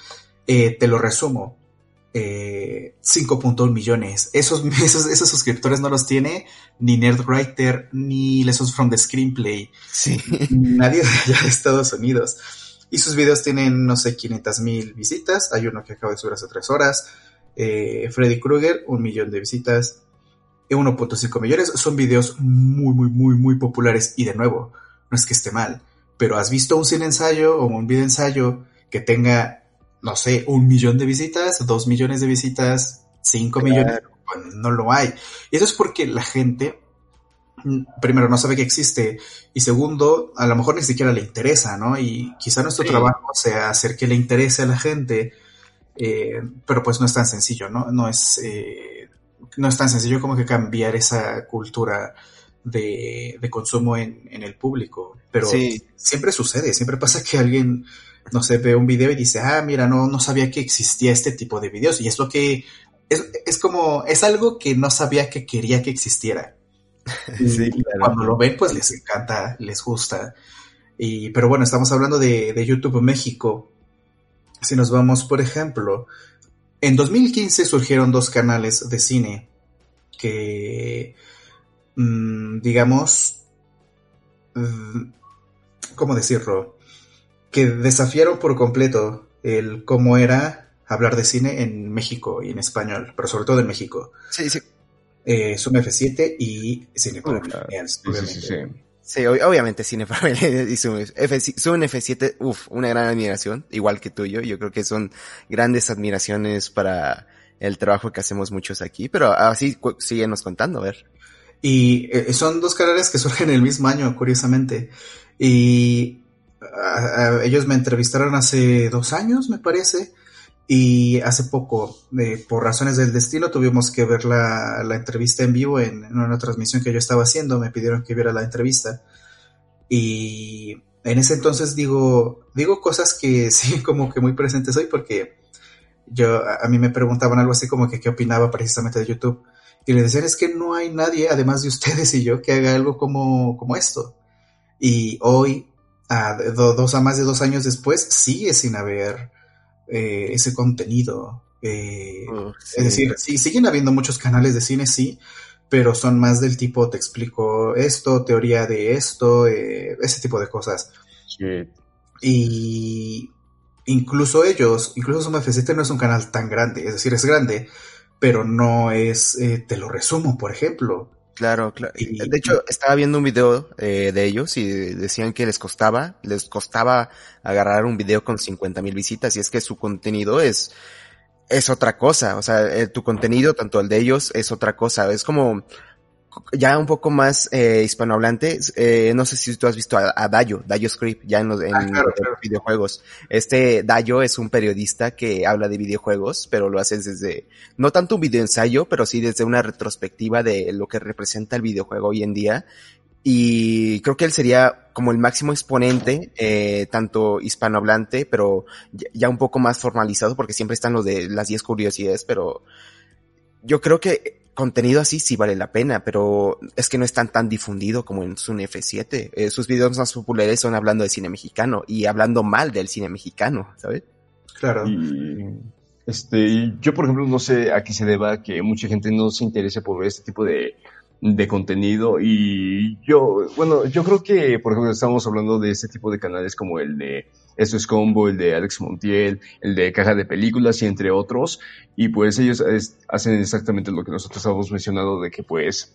eh, te lo resumo. Eh, 5.1 millones. Esos, esos, esos, suscriptores no los tiene ni Nerdwriter ni Lessons from the Screenplay. Sí. Nadie de allá de Estados Unidos. Y sus videos tienen, no sé, 500 mil visitas. Hay uno que acaba de subir hace tres horas. Eh, Freddy Krueger, un millón de visitas. 1.5 millones. Son videos muy, muy, muy, muy populares. Y de nuevo, no es que esté mal, pero has visto un cine ensayo o un video ensayo que tenga, no sé, un millón de visitas, dos millones de visitas, cinco millones. no lo hay. Y eso es porque la gente, primero, no sabe que existe. Y segundo, a lo mejor ni siquiera le interesa, ¿no? Y quizá nuestro trabajo sea hacer que le interese a la gente. Eh, pero pues no es tan sencillo, ¿no? No es, eh, no es tan sencillo como que cambiar esa cultura de, consumo en, el público. Pero siempre sucede, siempre pasa que alguien, no sé, ve un video y dice, ah, mira, no, no sabía que existía este tipo de videos. Y es lo que, es, como, es algo que no sabía que quería que existiera. Sí, Cuando lo ven, pues les encanta, les gusta. Y, pero bueno, estamos hablando de, de YouTube México. Si nos vamos, por ejemplo, en 2015 surgieron dos canales de cine que, mm, digamos, mm, ¿cómo decirlo? Que desafiaron por completo el cómo era hablar de cine en México y en español, pero sobre todo en México. Sí, sí. Eh, Zoom F7 y Cine obviamente. Sí, obviamente Cine y Zoom, F7, uff, una gran admiración, igual que tuyo. Yo creo que son grandes admiraciones para el trabajo que hacemos muchos aquí, pero así síguenos contando, a ver. Y eh, son dos carreras que surgen el mismo año, curiosamente. Y ellos me entrevistaron hace dos años, me parece. Y hace poco, eh, por razones del destino, tuvimos que ver la, la entrevista en vivo en, una transmisión que yo estaba haciendo. Me pidieron que viera la entrevista. Y en ese entonces digo, digo cosas que sí, como que muy presentes hoy, porque yo, a, mí me preguntaban algo así como que qué opinaba precisamente de YouTube. Y le decían, es que no hay nadie, además de ustedes y yo, que haga algo como, como esto. Y hoy, a dos a más de dos años después, sigue sin haber eh, ese contenido. Eh, oh, es decir, sí, siguen habiendo muchos canales de cine, sí, pero son más del tipo, te explico esto, teoría de esto, eh, ese tipo de cosas. Y incluso ellos, incluso Suma F7 no es un canal tan grande, es decir, es grande, pero no es, te lo resumo, por ejemplo. Claro, claro. de hecho, estaba viendo un video eh, de ellos y decían que les costaba, les costaba agarrar un video con 50 mil visitas y es que su contenido es, es otra cosa. O sea, eh, tu contenido, tanto el de ellos, es otra cosa. Es como, ya un poco más eh, hispanohablante, eh, no sé si tú has visto a, Dayo, Dayo Script, ya en los, en ah, videojuegos. Este Dayo es un periodista que habla de videojuegos, pero lo hace desde, no tanto un video ensayo, pero sí desde una retrospectiva de lo que representa el videojuego hoy en día. y creo que él sería como el máximo exponente, eh, tanto hispanohablante, pero ya, un poco más formalizado, porque siempre están los de las 10 curiosidades, pero yo creo que contenido así sí vale la pena, pero es que no es tan tan difundido como en Sun F7. Eh, sus videos más populares son hablando de cine mexicano y hablando mal del cine mexicano, ¿sabes? Claro. este, yo por ejemplo no sé a qué se deba que mucha gente no se interese por este tipo de de contenido y yo, bueno, yo creo que, por ejemplo, estamos hablando de este tipo de canales como el de Esto es Combo, el de Alex Montiel, el de Caja de Películas y entre otros, y pues ellos hacen exactamente lo que nosotros hemos mencionado de que pues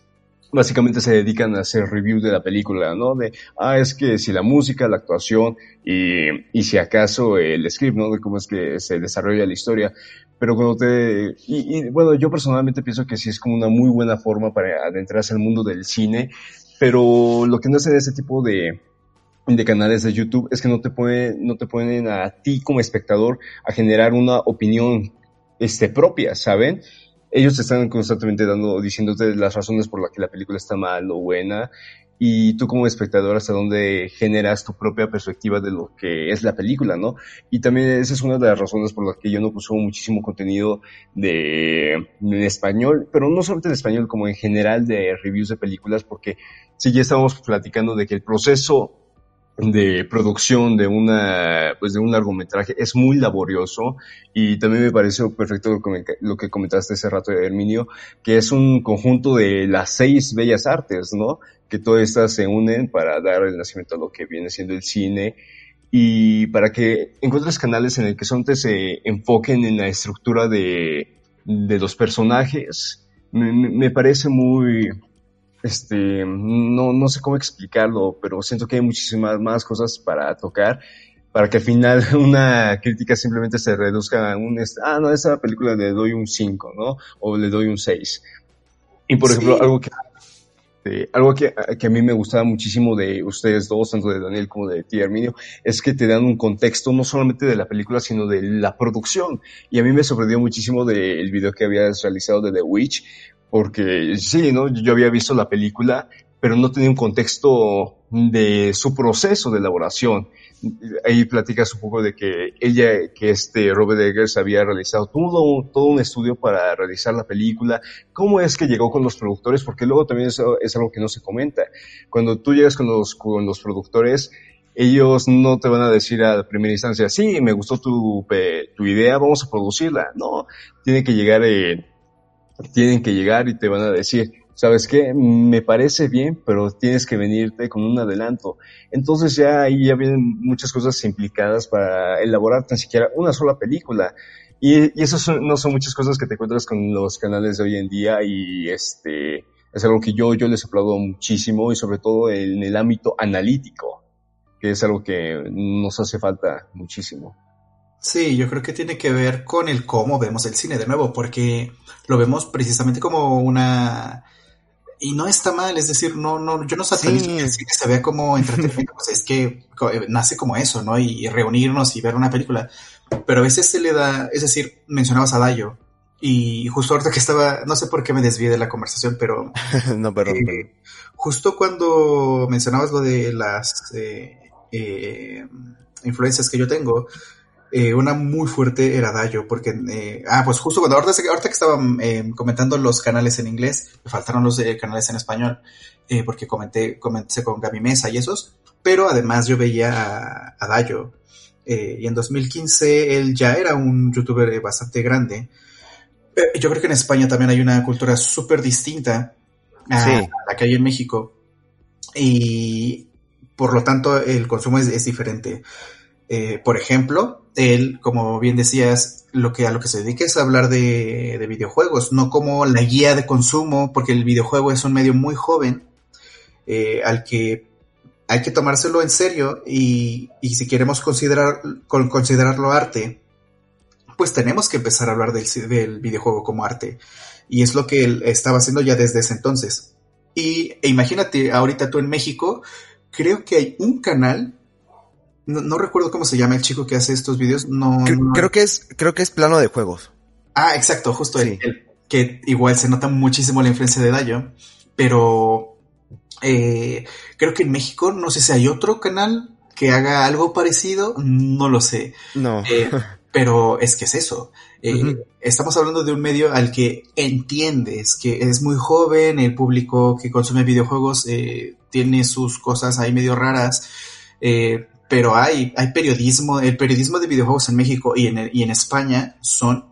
básicamente se dedican a hacer reviews de la película, ¿no? De, ah, es que si la música, la actuación y, y si acaso el script, ¿no? De cómo es que se desarrolla la historia. Pero cuando te... Y, y, bueno, yo personalmente pienso que sí es como una muy buena forma para adentrarse al mundo del cine, pero lo que no hacen ese tipo de, de canales de YouTube es que no te ponen, no te ponen a ti como espectador a generar una opinión este, propia, ¿saben? ellos te están constantemente dando, diciéndote las razones por las que la película está mal o buena, y tú como espectador hasta dónde generas tu propia perspectiva de lo que es la película, ¿no? Y también esa es una de las razones por las que yo no consumo muchísimo contenido de, en español, pero no solamente en español, como en general de reviews de películas, porque si ya estábamos platicando de que el proceso de producción de una pues de un largometraje es muy laborioso. Y también me pareció perfecto lo que comentaste hace rato de Herminio que es un conjunto de las seis bellas artes no que todas estas se unen para dar el nacimiento a lo que viene siendo el cine. Y para que encuentres canales en el que son se enfoquen en la estructura de, de los personajes me, me parece muy este, no, no sé cómo explicarlo, pero siento que hay muchísimas más cosas para tocar para que al final una crítica simplemente se reduzca a un, ah, no, esa película le doy un 5, ¿no? O le doy un 6. Y por ejemplo, algo que, eh, algo que, que, a mí me gustaba muchísimo de ustedes dos, tanto de Daniel como de ti, Arminio, es que te dan un contexto no solamente de la película, sino de la producción. Y a mí me sorprendió muchísimo del video que habías realizado de The Witch, porque sí, ¿no? Yo había visto la película, pero no tenía un contexto de su proceso de elaboración. Ahí platicas un poco de que ella, que este Robert Eggers había realizado todo, todo un estudio para realizar la película, cómo es que llegó con los productores, porque luego también es algo que no se comenta. Cuando tú llegas con los, con los productores, ellos no te van a decir a primera instancia, sí, me gustó tu, tu idea, vamos a producirla. No, tiene que llegar eh, tienen que llegar y te van a decir, ¿sabes qué? Me parece bien, pero tienes que venirte con un adelanto. Entonces ya ahí ya vienen muchas cosas implicadas para elaborar tan siquiera una sola película. Y, eso no son muchas cosas que te encuentras con los canales de hoy en día y este es algo que yo, yo les aplaudo muchísimo y sobre todo en el ámbito analítico, que es algo que nos hace falta muchísimo. Sí, yo creo que tiene que ver con el cómo vemos el cine de nuevo, porque lo vemos precisamente como una y no está mal, es decir, no, no, yo no satanizo que el cine se vea como entretenimiento, pues es que eh, nace como eso, ¿no? Y, reunirnos y ver una película. Pero a veces se le da, es decir, mencionabas a Dayo, y justo ahorita que estaba, no sé por qué me desvié de la conversación, pero. no, perdón, eh, Justo cuando mencionabas lo de las eh, eh, influencias que yo tengo, eh, una muy fuerte era Dayo, porque, eh, ah, pues justo cuando ahorita, ahorita que estaba eh, comentando los canales en inglés, me faltaron los canales en español, porque comenté, comenté con Gaby Mesa y esos, pero además yo veía a, a Dayo, y en 2015 él ya era un youtuber bastante grande. yo creo que en España también hay una cultura súper distinta a, la que hay en México, y por lo tanto el consumo es, es diferente. Eh, por ejemplo, él, como bien decías, lo que a lo que se dedica es hablar de, videojuegos, no como la guía de consumo, porque el videojuego es un medio muy joven eh, al que hay que tomárselo en serio y, si queremos considerar, considerarlo arte, pues tenemos que empezar a hablar del, videojuego como arte. Y es lo que él estaba haciendo ya desde ese entonces. Y e imagínate, ahorita tú en México, creo que hay un canal no, recuerdo cómo se llama el chico que hace estos videos. No, creo, que es, creo que es plano de juegos. Ah, exacto, justo el, que igual se nota muchísimo la influencia de Dayo, pero Eh, creo que en México, no sé si hay otro canal que haga algo parecido, no lo sé. No. Eh, pero es que es eso. Eh, estamos hablando de un medio al que entiendes que es muy joven, el público que consume videojuegos tiene sus cosas ahí medio raras, pero hay, hay periodismo, el periodismo de videojuegos en México y en, y en España son,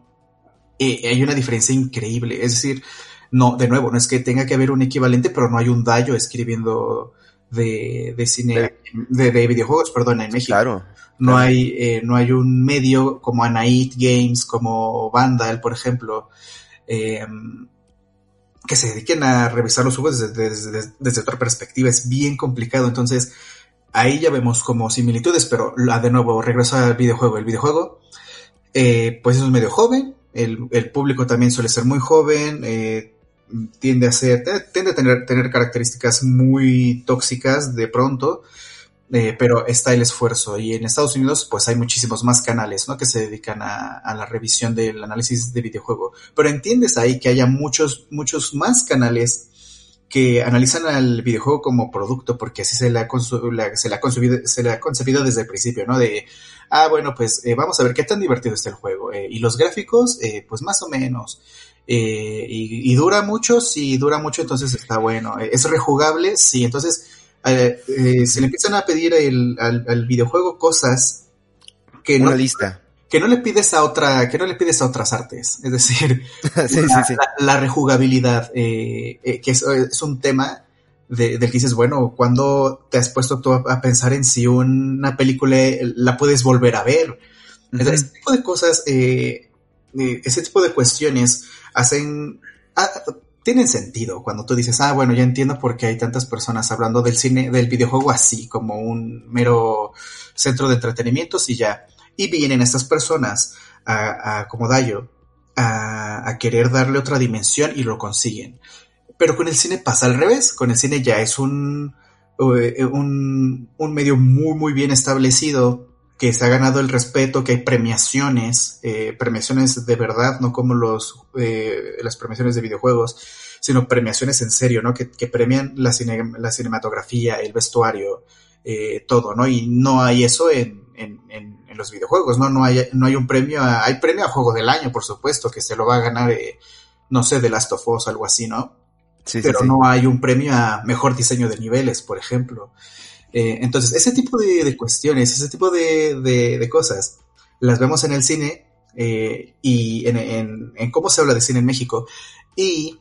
hay una diferencia increíble. Es decir, no, de nuevo, no es que tenga que haber un equivalente, pero no hay un Dayo escribiendo de, de cine, de, de, videojuegos, perdón, en México. Claro. No hay, eh, no hay un medio como Anait Games, como Vandal, por ejemplo, eh, que se dediquen a revisar los juegos desde, desde, desde, otra perspectiva. Es bien complicado. Entonces, ahí ya vemos como similitudes, pero de nuevo, regreso al videojuego. El videojuego, eh, pues es un medio joven. El, público también suele ser muy joven. Eh, tiende a ser, tiende a tener, tener características muy tóxicas de pronto, eh, pero está el esfuerzo. Y en Estados Unidos, pues hay muchísimos más canales, ¿no? Que se dedican a, a, la revisión del análisis de videojuego. Pero entiendes ahí que haya muchos, muchos más canales que analizan al videojuego como producto, porque así se le ha, se le ha, concebido, se le ha concebido desde el principio, ¿no? De, ah, bueno, pues eh, vamos a ver qué tan divertido está el juego. Eh, y los gráficos, eh, pues más o menos. Eh, y, y, dura mucho, si dura mucho, entonces está bueno. Es rejugable, sí. Entonces, se le empiezan a pedir el, al, al, videojuego cosas que Una no, lista. Que no le pides a otra, que no le pides a otras artes. Es decir, sí, la, sí, sí. La, la, rejugabilidad, eh, que es, es, un tema de, del que dices, bueno, cuando te has puesto tú a, a, pensar en si una película la puedes volver a ver? Uh -huh. Ese tipo de cosas, eh, ese tipo de cuestiones hacen, ah, tienen sentido cuando tú dices, ah, bueno, ya entiendo por qué hay tantas personas hablando del cine, del videojuego así, como un mero centro de entretenimientos y ya. Y vienen estas personas a, a como a, a, querer darle otra dimensión y lo consiguen. Pero con el cine pasa al revés, con el cine ya es un, un, un medio muy, muy bien establecido que se ha ganado el respeto, que hay premiaciones, eh, premiaciones de verdad, no como los, eh, las premiaciones de videojuegos, sino premiaciones en serio, ¿no? Que, que premian la, cine, la, cinematografía, el vestuario, eh, todo, ¿no? Y no hay eso en, en, en, en, los videojuegos, ¿no? No hay, no hay un premio, a, hay premio a juego del año, por supuesto, que se lo va a ganar, eh, no sé, de Last of Us, algo así, ¿no? Sí, Pero sí, sí. no hay un premio a mejor diseño de niveles, por ejemplo. Eh, entonces, ese tipo de, de cuestiones, ese tipo de, de, de, cosas, las vemos en el cine eh, y en, en, en, cómo se habla de cine en México. Y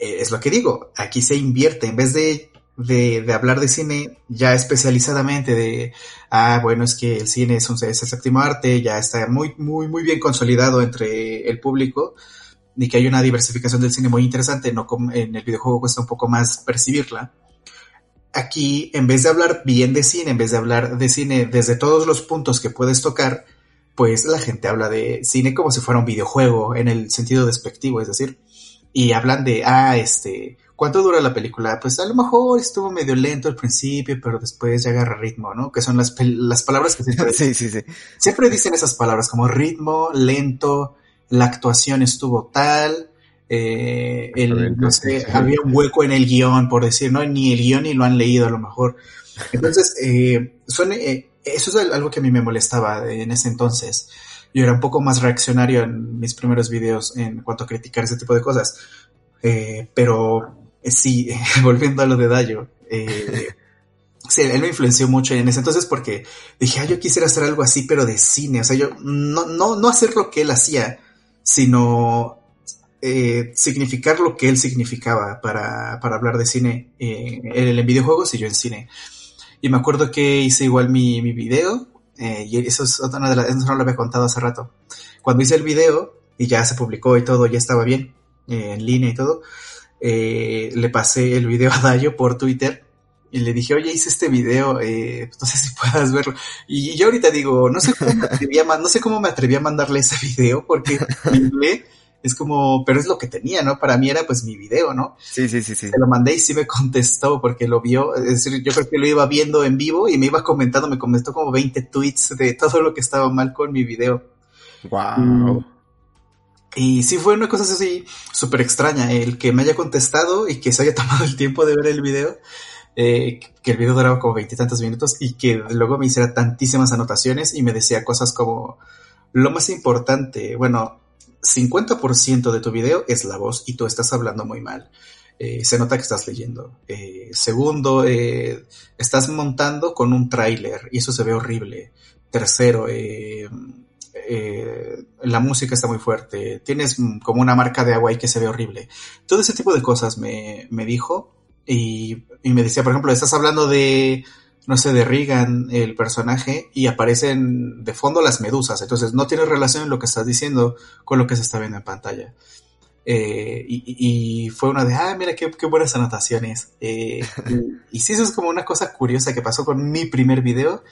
eh, es lo que digo, aquí se invierte, en vez de, de, hablar de cine ya especializadamente, de, ah, bueno, es que el cine es, un, es el séptimo arte, ya está muy, muy, muy bien consolidado entre el público y que hay una diversificación del cine muy interesante, no en el videojuego cuesta un poco más percibirla. Aquí, en vez de hablar bien de cine, en vez de hablar de cine desde todos los puntos que puedes tocar, pues la gente habla de cine como si fuera un videojuego, en el sentido despectivo, es decir, y hablan de, ah, este, ¿cuánto dura la película? Pues a lo mejor estuvo medio lento al principio, pero después ya agarra ritmo, ¿no? Que son las, las palabras que siempre, sí, sí, sí. siempre dicen esas palabras, como ritmo, lento, la actuación estuvo tal, eh, el, no sé, había un hueco en el guion, por decir, ¿no? Ni el guion ni lo han leído a lo mejor. Entonces, eh, son, eh, eso es algo que a mí me molestaba en ese entonces. Yo era un poco más reaccionario en mis primeros videos en cuanto a criticar ese tipo de cosas. Eh, pero sí, volviendo a lo de Dayo, sí, él me influenció mucho en ese entonces porque dije, ah, yo quisiera hacer algo así, pero de cine. O sea, yo no, no, no hacer lo que él hacía, sino eh, significar lo que él significaba para, para hablar de cine, eh, él en videojuegos y yo en cine. Y me acuerdo que hice igual mi, mi video, eh, y eso es otra de las, eso no lo había contado hace rato. Cuando hice el video, y ya se publicó y todo, ya estaba bien, eh, en línea y todo, eh, le pasé el video a Dayo por Twitter, y le dije, oye, hice este video, eh, no sé si puedas verlo. Y yo ahorita digo, no sé cómo me atreví a, no sé cómo me atreví a mandarle ese video, porque es como, pero es lo que tenía, ¿no? Para mí era pues mi video, ¿no? Sí, sí, sí, sí. Se lo mandé y sí me contestó porque lo vio, es decir, yo creo que lo iba viendo en vivo y me iba comentando, me comentó como 20 tweets de todo lo que estaba mal con mi video. Wow. Y sí fue una cosa así súper extraña, el que me haya contestado y que se haya tomado el tiempo de ver el video, eh, que el video duraba como veintitantos minutos y que luego me hiciera tantísimas anotaciones y me decía cosas como, lo más importante, bueno, 50% de tu video es la voz y tú estás hablando muy mal. Eh, se nota que estás leyendo. Eh, segundo, eh, estás montando con un tráiler y eso se ve horrible. Tercero, la música está muy fuerte. Tienes como una marca de agua ahí que se ve horrible. Todo ese tipo de cosas me, dijo y, y, me decía, por ejemplo, estás hablando de, no sé, de Regan, el personaje, y aparecen de fondo las medusas. Entonces no tiene relación lo que estás diciendo con lo que se está viendo en pantalla. Eh, y, fue una de, ah, mira qué, buenas anotaciones. Eh, y, sí, eso es como una cosa curiosa que pasó con mi primer video.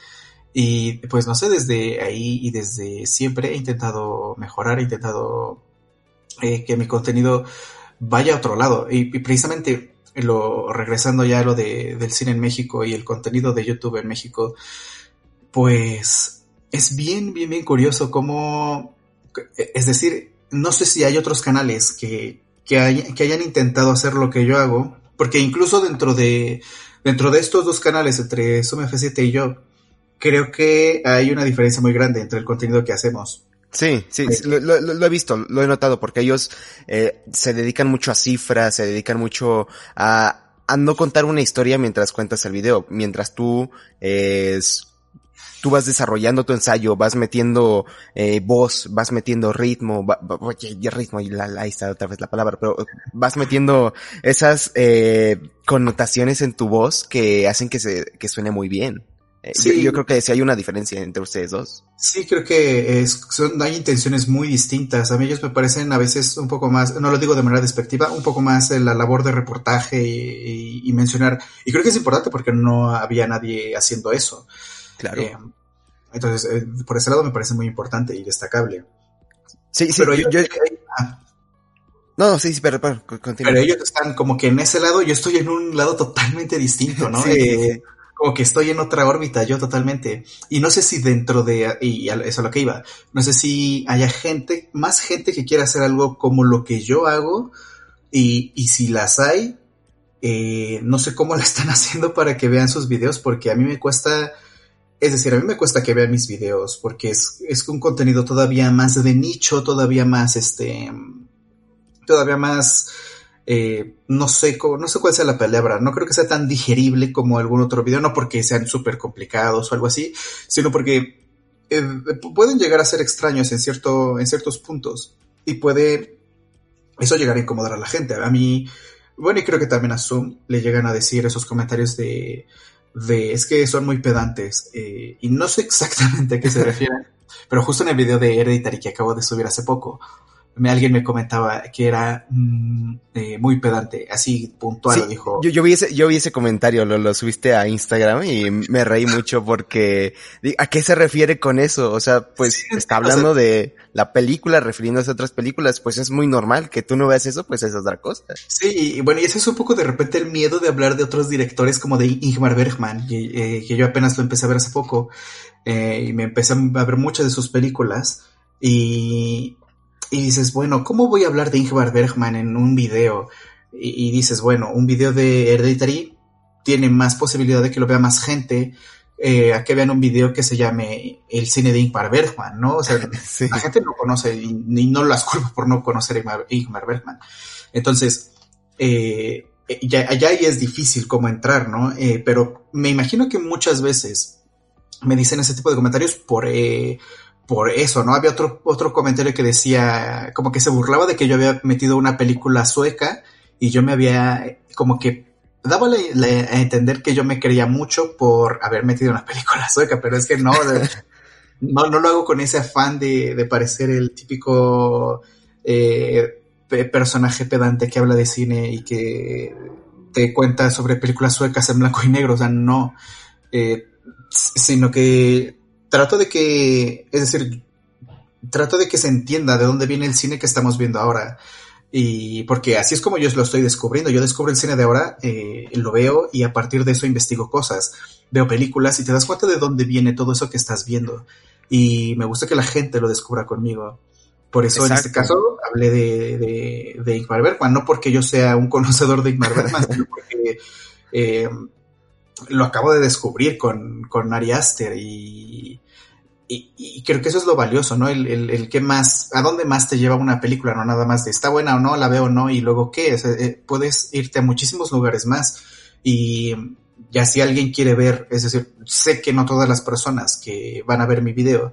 Y pues no sé, desde ahí y desde siempre he intentado mejorar, he intentado eh, que mi contenido vaya a otro lado. Y, precisamente lo regresando ya a lo de, del cine en México y el contenido de YouTube en México, pues es bien, bien, bien curioso cómo, es decir, no sé si hay otros canales que, que, hayan intentado hacer lo que yo hago, porque incluso dentro de, dentro de estos dos canales, entre SumF7 y yo, creo que hay una diferencia muy grande entre el contenido que hacemos. Sí, sí, lo, he visto, lo he notado, porque ellos eh, se dedican mucho a cifras, se dedican mucho a, a no contar una historia mientras cuentas el video, mientras tú eh, tú vas desarrollando tu ensayo, vas metiendo eh, voz, vas metiendo ritmo, oye, ritmo, y la, ahí está otra vez la palabra, pero vas metiendo esas eh, connotaciones en tu voz que hacen que se que suene muy bien. Eh, sí. Yo, creo que sí hay una diferencia entre ustedes dos. Sí, creo que es, son, hay intenciones muy distintas. A mí ellos me parecen a veces un poco más, no lo digo de manera despectiva, un poco más la labor de reportaje y, y mencionar. Y creo que es importante porque no había nadie haciendo eso. Claro. Eh, entonces, eh, por ese lado me parece muy importante y destacable. Sí, sí, pero yo, ah. No, sí, sí, pero, pero, pero, ellos están como que en ese lado, yo estoy en un lado totalmente distinto, ¿no? eh, como que estoy en otra órbita, yo totalmente. Y no sé si dentro de, y eso es lo que iba, no sé si haya gente, más gente que quiera hacer algo como lo que yo hago, y, y si las hay, eh, no sé cómo la están haciendo para que vean sus videos, porque a mí me cuesta es decir, a mí me cuesta que vean mis videos porque es, es un contenido todavía más de nicho, todavía más, este, todavía más, eh, no sé, no sé cuál sea la palabra, no creo que sea tan digerible como algún otro video, no porque sean súper complicados o algo así, sino porque eh, pueden llegar a ser extraños en, cierto, en ciertos puntos y puede eso llegar a incomodar a la gente. A mí, bueno, y creo que también a Zoom le llegan a decir esos comentarios de de es que son muy pedantes eh, y no sé exactamente a qué se refieren, pero justo en el video de Hereditary que acabo de subir hace poco, alguien me comentaba que era mm, eh, muy pedante, así puntual, dijo. Yo, yo, vi ese, yo vi ese comentario, lo, lo subiste a Instagram y me reí mucho porque, ¿a qué se refiere con eso? O sea, pues está hablando de la película, refiriéndose a otras películas, pues es muy normal que tú no veas eso, pues es otra cosa. Sí, y bueno, y ese es un poco de repente el miedo de hablar de otros directores como de Ingmar Bergman, que, eh, que yo apenas lo empecé a ver hace poco, eh, y me empecé a ver muchas de sus películas, y, y dices, bueno, ¿cómo voy a hablar de Ingvar Bergman en un video? Y, dices, bueno, un video de Hereditary tiene más posibilidad de que lo vea más gente eh, a que vean un video que se llame El cine de Ingmar Bergman, ¿no? O sea, la gente no conoce y, no las culpa por no conocer a Ingmar, Bergman. Entonces, eh, ya, allá es difícil cómo entrar, ¿no? Eh, pero me imagino que muchas veces me dicen ese tipo de comentarios por, eh, por eso, ¿no? Había otro, otro comentario que decía, como que se burlaba de que yo había metido una película sueca y yo me había, como que daba a entender que yo me quería mucho por haber metido una película sueca, pero es que no, no, no lo hago con ese afán de, de parecer el típico eh, personaje pedante que habla de cine y que te cuenta sobre películas suecas en blanco y negro, o sea, no, eh, sino que trato de que, es decir, trato de que se entienda de dónde viene el cine que estamos viendo ahora. Y porque así es como yo lo estoy descubriendo. Yo descubro el cine de ahora, eh, lo veo y a partir de eso investigo cosas. Veo películas y te das cuenta de dónde viene todo eso que estás viendo. Y me gusta que la gente lo descubra conmigo. Por eso en este caso hablé de, de, de Ingmar Bergman, no porque yo sea un conocedor de Ingmar Bergman, sino porque eh, lo acabo de descubrir con, con Ari Aster y, y, creo que eso es lo valioso, ¿no? El, el, el que más, a dónde más te lleva una película, no nada más de está buena o no, la veo o no, y luego qué, eh, puedes irte a muchísimos lugares más y ya si alguien quiere ver, es decir, sé que no todas las personas que van a ver mi video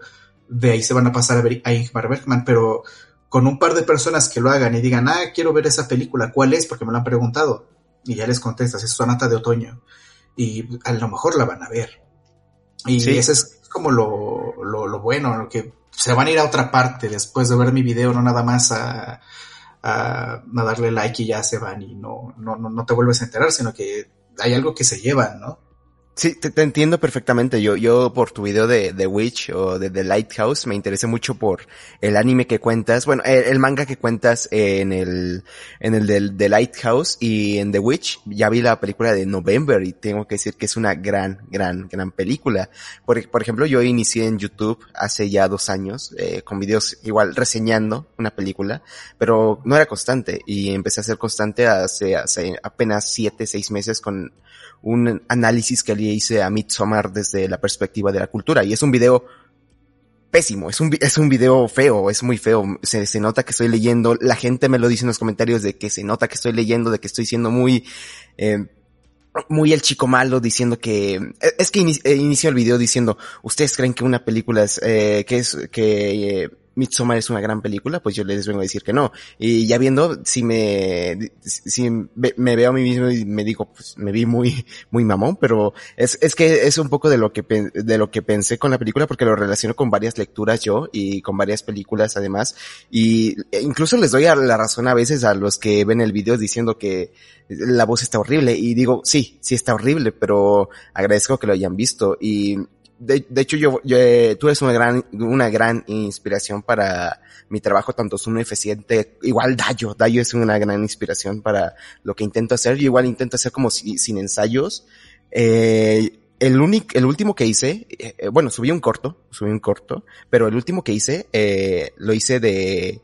de ahí se van a pasar a ver a Ingmar Bergman, pero con un par de personas que lo hagan y digan, ah, quiero ver esa película, ¿cuál es? Porque me lo han preguntado. Y ya les contestas, es Sonata de Otoño. Y a lo mejor la van a ver. Y ese es como lo, lo, bueno, lo que se van a ir a otra parte después de ver mi video, no nada más a, a, darle like y ya se van y no, no, no te vuelves a enterar, sino que hay algo que se llevan, ¿no? Sí, te, entiendo perfectamente. Yo, yo por tu video de The Witch o de The Lighthouse me interesé mucho por el anime que cuentas, bueno, el, manga que cuentas en el, en el del The Lighthouse y en The Witch. Ya vi la película de November y tengo que decir que es una gran, gran, gran película. Por, por ejemplo, yo inicié en YouTube hace ya dos años eh, con videos igual reseñando una película, pero no era constante y empecé a ser constante hace, hace apenas siete, seis meses con un análisis que le hice a Midsommar desde la perspectiva de la cultura. Y es un video pésimo, es un, es un video feo, es muy feo. Se, se nota que estoy leyendo, la gente me lo dice en los comentarios de que se nota que estoy leyendo, de que estoy siendo muy, eh, muy el chico malo diciendo que es que eh, inició el video diciendo ustedes creen que una película es eh, que es que Midsommar es una gran película, pues yo les vengo a decir que no. Y ya viendo, si me, si me veo a mí mismo y me digo, pues me vi muy, muy mamón, pero es, es que es un poco de lo que, de lo que pensé con la película porque lo relaciono con varias lecturas yo y con varias películas además. Y e incluso les doy la razón a veces a los que ven el video diciendo que la voz está horrible y digo, sí, sí está horrible, pero agradezco que lo hayan visto y de, de, hecho, yo, yo eh, tú eres una gran, una gran inspiración para mi trabajo, tanto Suno eficiente, igual Dayo, Dayo es una gran inspiración para lo que intento hacer. Yo igual intento hacer como si, sin ensayos. Eh, el único, el último que hice, eh, eh, bueno, subí un corto, subí un corto, pero el último que hice, eh, lo hice de,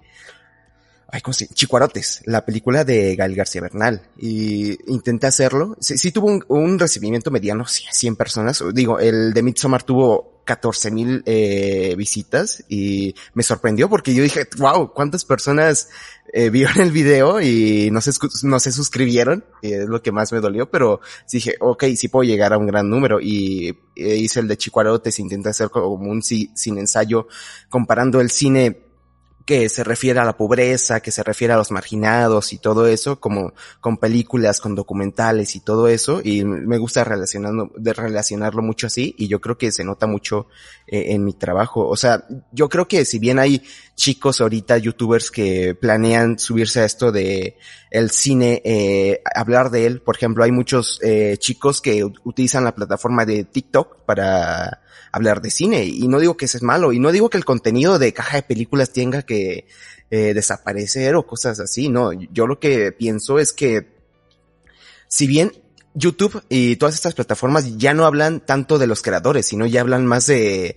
ay, ¿cómo se Chicuarotes, la película de Gael García Bernal. Y intenté hacerlo. Sí, tuvo un, recibimiento mediano, 100 personas. Digo, el de Midsommar tuvo 14 mil eh, visitas y me sorprendió porque yo dije, wow, ¿cuántas personas eh, vieron el video y no se, no se suscribieron? Es lo que más me dolió, pero dije, ok, sí puedo llegar a un gran número y eh, hice el de Chicuarotes, intenté hacer como un sin ensayo comparando el cine que se refiere a la pobreza, que se refiere a los marginados y todo eso, como con películas, con documentales y todo eso, y me gusta relacionarlo, de relacionarlo mucho así, y yo creo que se nota mucho eh, en mi trabajo. O sea, yo creo que si bien hay chicos ahorita, youtubers que planean subirse a esto de el cine, eh, hablar de él, por ejemplo, hay muchos eh, chicos que utilizan la plataforma de TikTok para hablar de cine. Y no digo que eso es malo, y no digo que el contenido de caja de películas tenga que eh, desaparecer o cosas así, no. Yo lo que pienso es que, si bien YouTube y todas estas plataformas ya no hablan tanto de los creadores, sino ya hablan más de,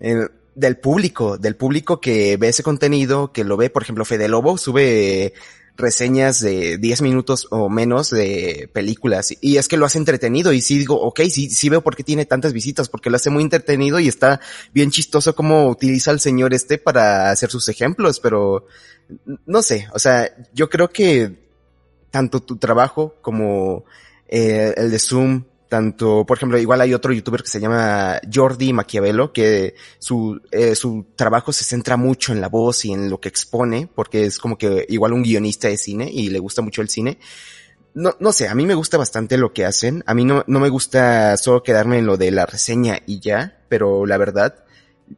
eh, del público, del público que ve ese contenido, que lo ve, por ejemplo, Fede Lobo sube reseñas de 10 minutos o menos de películas. Y es que lo hace entretenido y sí digo, ok, sí, sí veo por qué tiene tantas visitas, porque lo hace muy entretenido y está bien chistoso cómo utiliza el señor este para hacer sus ejemplos, pero no sé, o sea, yo creo que tanto tu trabajo como eh, el de Zoom tanto, por ejemplo, igual hay otro youtuber que se llama Jordi Maquiavelo, que su, eh, su trabajo se centra mucho en la voz y en lo que expone, porque es como que igual un guionista de cine y le gusta mucho el cine. No, no sé, a mí me gusta bastante lo que hacen. A mí no, no me gusta solo quedarme en lo de la reseña y ya, pero la verdad,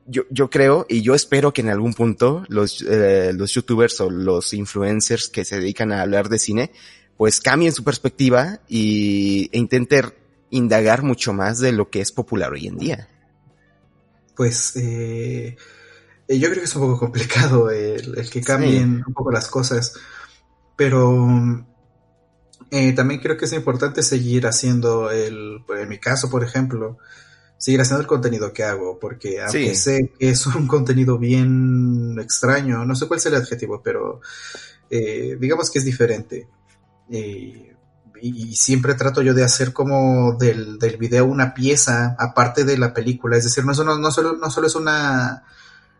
yo, yo creo y yo espero que en algún punto los, eh, los youtubers o los influencers que se dedican a hablar de cine, pues cambien su perspectiva y, e intenten indagar mucho más de lo que es popular hoy en día. Pues eh, eh, yo creo que es un poco complicado el, que cambien un poco las cosas, pero eh, también creo que es importante seguir haciendo el, en mi caso, por ejemplo, seguir haciendo el contenido que hago, porque aunque sé que es un contenido bien extraño, no sé cuál es el adjetivo, pero eh, digamos que es diferente. Eh, y, siempre trato yo de hacer como del, del, video una pieza aparte de la película, es decir, no, no, no, solo, no solo es una...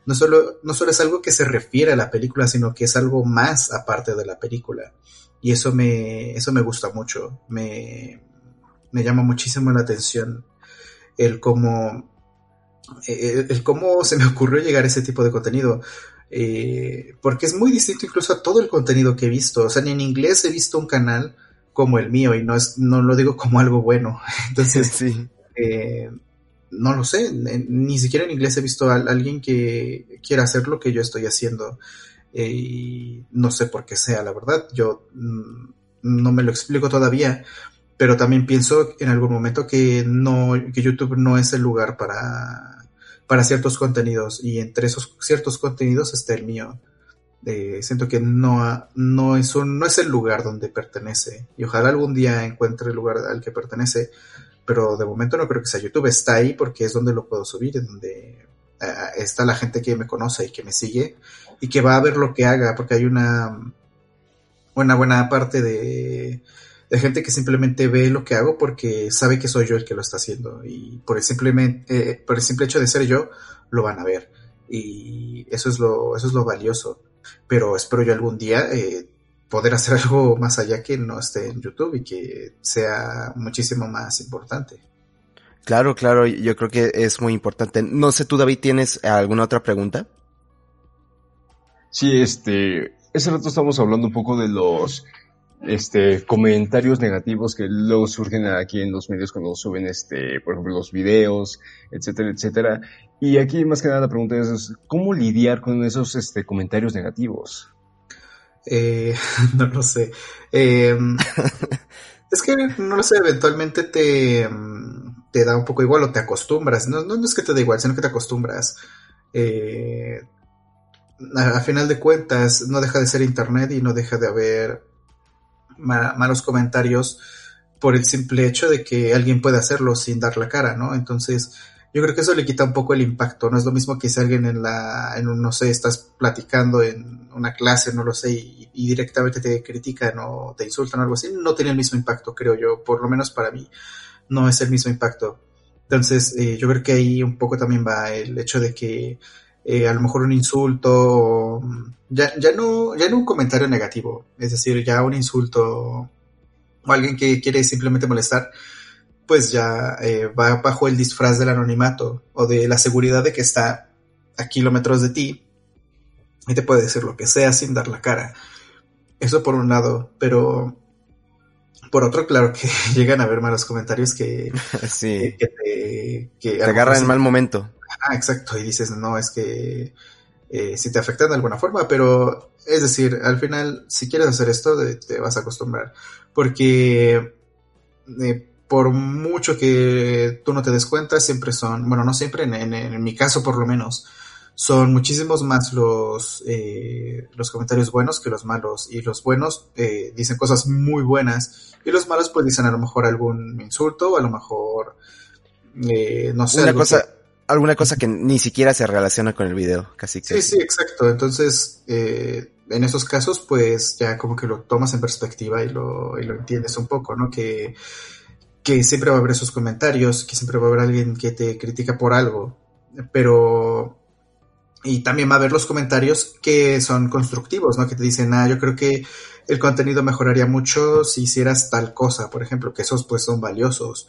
No solo, no solo es algo que se refiere a la película, sino que es algo más aparte de la película. Y eso me, eso me gusta mucho. Me, me llama muchísimo la atención el cómo, el, cómo se me ocurrió llegar a ese tipo de contenido. Eh, porque es muy distinto incluso a todo el contenido que he visto. O sea, ni en inglés he visto un canal como el mío y no, es, no lo digo como algo bueno. Entonces, sí. Eh, no lo sé, ni siquiera en inglés he visto a, alguien que quiera hacer lo que yo estoy haciendo. Eh, y no sé por qué sea, la verdad. Yo mm, no me lo explico todavía pero también pienso en algún momento que no, que YouTube no es el lugar para, para ciertos contenidos y entre esos ciertos contenidos está el mío. Eh, siento que no, no, es un, no es el lugar donde pertenece y ojalá algún día encuentre el lugar al que pertenece, pero de momento no creo que sea YouTube, está ahí porque es donde lo puedo subir, donde eh, está la gente que me conoce y que me sigue y que va a ver lo que haga porque hay una, una buena parte de de gente que simplemente ve lo que hago porque sabe que soy yo el que lo está haciendo y por el, simplemente, eh, por el simple hecho de ser yo, lo van a ver. Y eso es lo, eso es lo valioso. Pero espero yo algún día eh, poder hacer algo más allá que no esté en YouTube y que sea muchísimo más importante. Claro, claro, yo creo que es muy importante. No sé, tú David, ¿tienes alguna otra pregunta? Sí, este, ese rato estamos hablando un poco de los este, comentarios negativos que luego surgen aquí en los medios cuando suben, este, por ejemplo, los videos, etcétera, etcétera. Y aquí más que nada la pregunta es, ¿cómo lidiar con esos este, comentarios negativos? Eh, no lo sé. Em, es que no lo sé, eventualmente te, te da un poco igual o te acostumbras. No, no, es que te da igual, sino que te acostumbras. Eh, a, final de cuentas, no deja de ser internet y no deja de haber malos comentarios por el simple hecho de que alguien puede hacerlo sin dar la cara, ¿no? Entonces, yo creo que eso le quita un poco el impacto. No es lo mismo que si alguien en la, en un, no sé, estás platicando en una clase, no lo sé, y, directamente te critican o te insultan o algo así, no tiene el mismo impacto, creo yo. Por lo menos para mí, no es el mismo impacto. Entonces, eh, yo creo que ahí un poco también va el hecho de que eh, a lo mejor un insulto, ya, ya, no, ya no un comentario negativo, es decir, ya un insulto o alguien que quiere simplemente molestar, pues ya eh, va bajo el disfraz del anonimato o de la seguridad de que está a kilómetros de ti y te puede decir lo que sea sin dar la cara. Eso por un lado, pero por otro, claro que llegan a haber malos comentarios que, sí. que, te, agarran en mal momento. Ah, exacto, y dices, no, es que eh, si te afectan de alguna forma, pero es decir, al final, si quieres hacer esto, te vas a acostumbrar, porque eh, por mucho que tú no te des cuenta, siempre son, bueno, no siempre, en, mi caso por lo menos, son muchísimos más los, eh, los comentarios buenos que los malos, y los buenos dicen cosas muy buenas, y los malos pues dicen a lo mejor algún insulto, o a lo mejor, no sé. Una cosa, alguna cosa que ni siquiera se relaciona con el video, casi que. Sí, sí, exacto. Entonces, eh, en esos casos, pues ya como que lo tomas en perspectiva y lo, y lo entiendes un poco, ¿no? Que, que siempre va a haber esos comentarios, que siempre va a haber alguien que te critica por algo, pero... Y también va a haber los comentarios que son constructivos, ¿no? Que te dicen, ah, yo creo que el contenido mejoraría mucho si hicieras tal cosa, por ejemplo, que esos pues son valiosos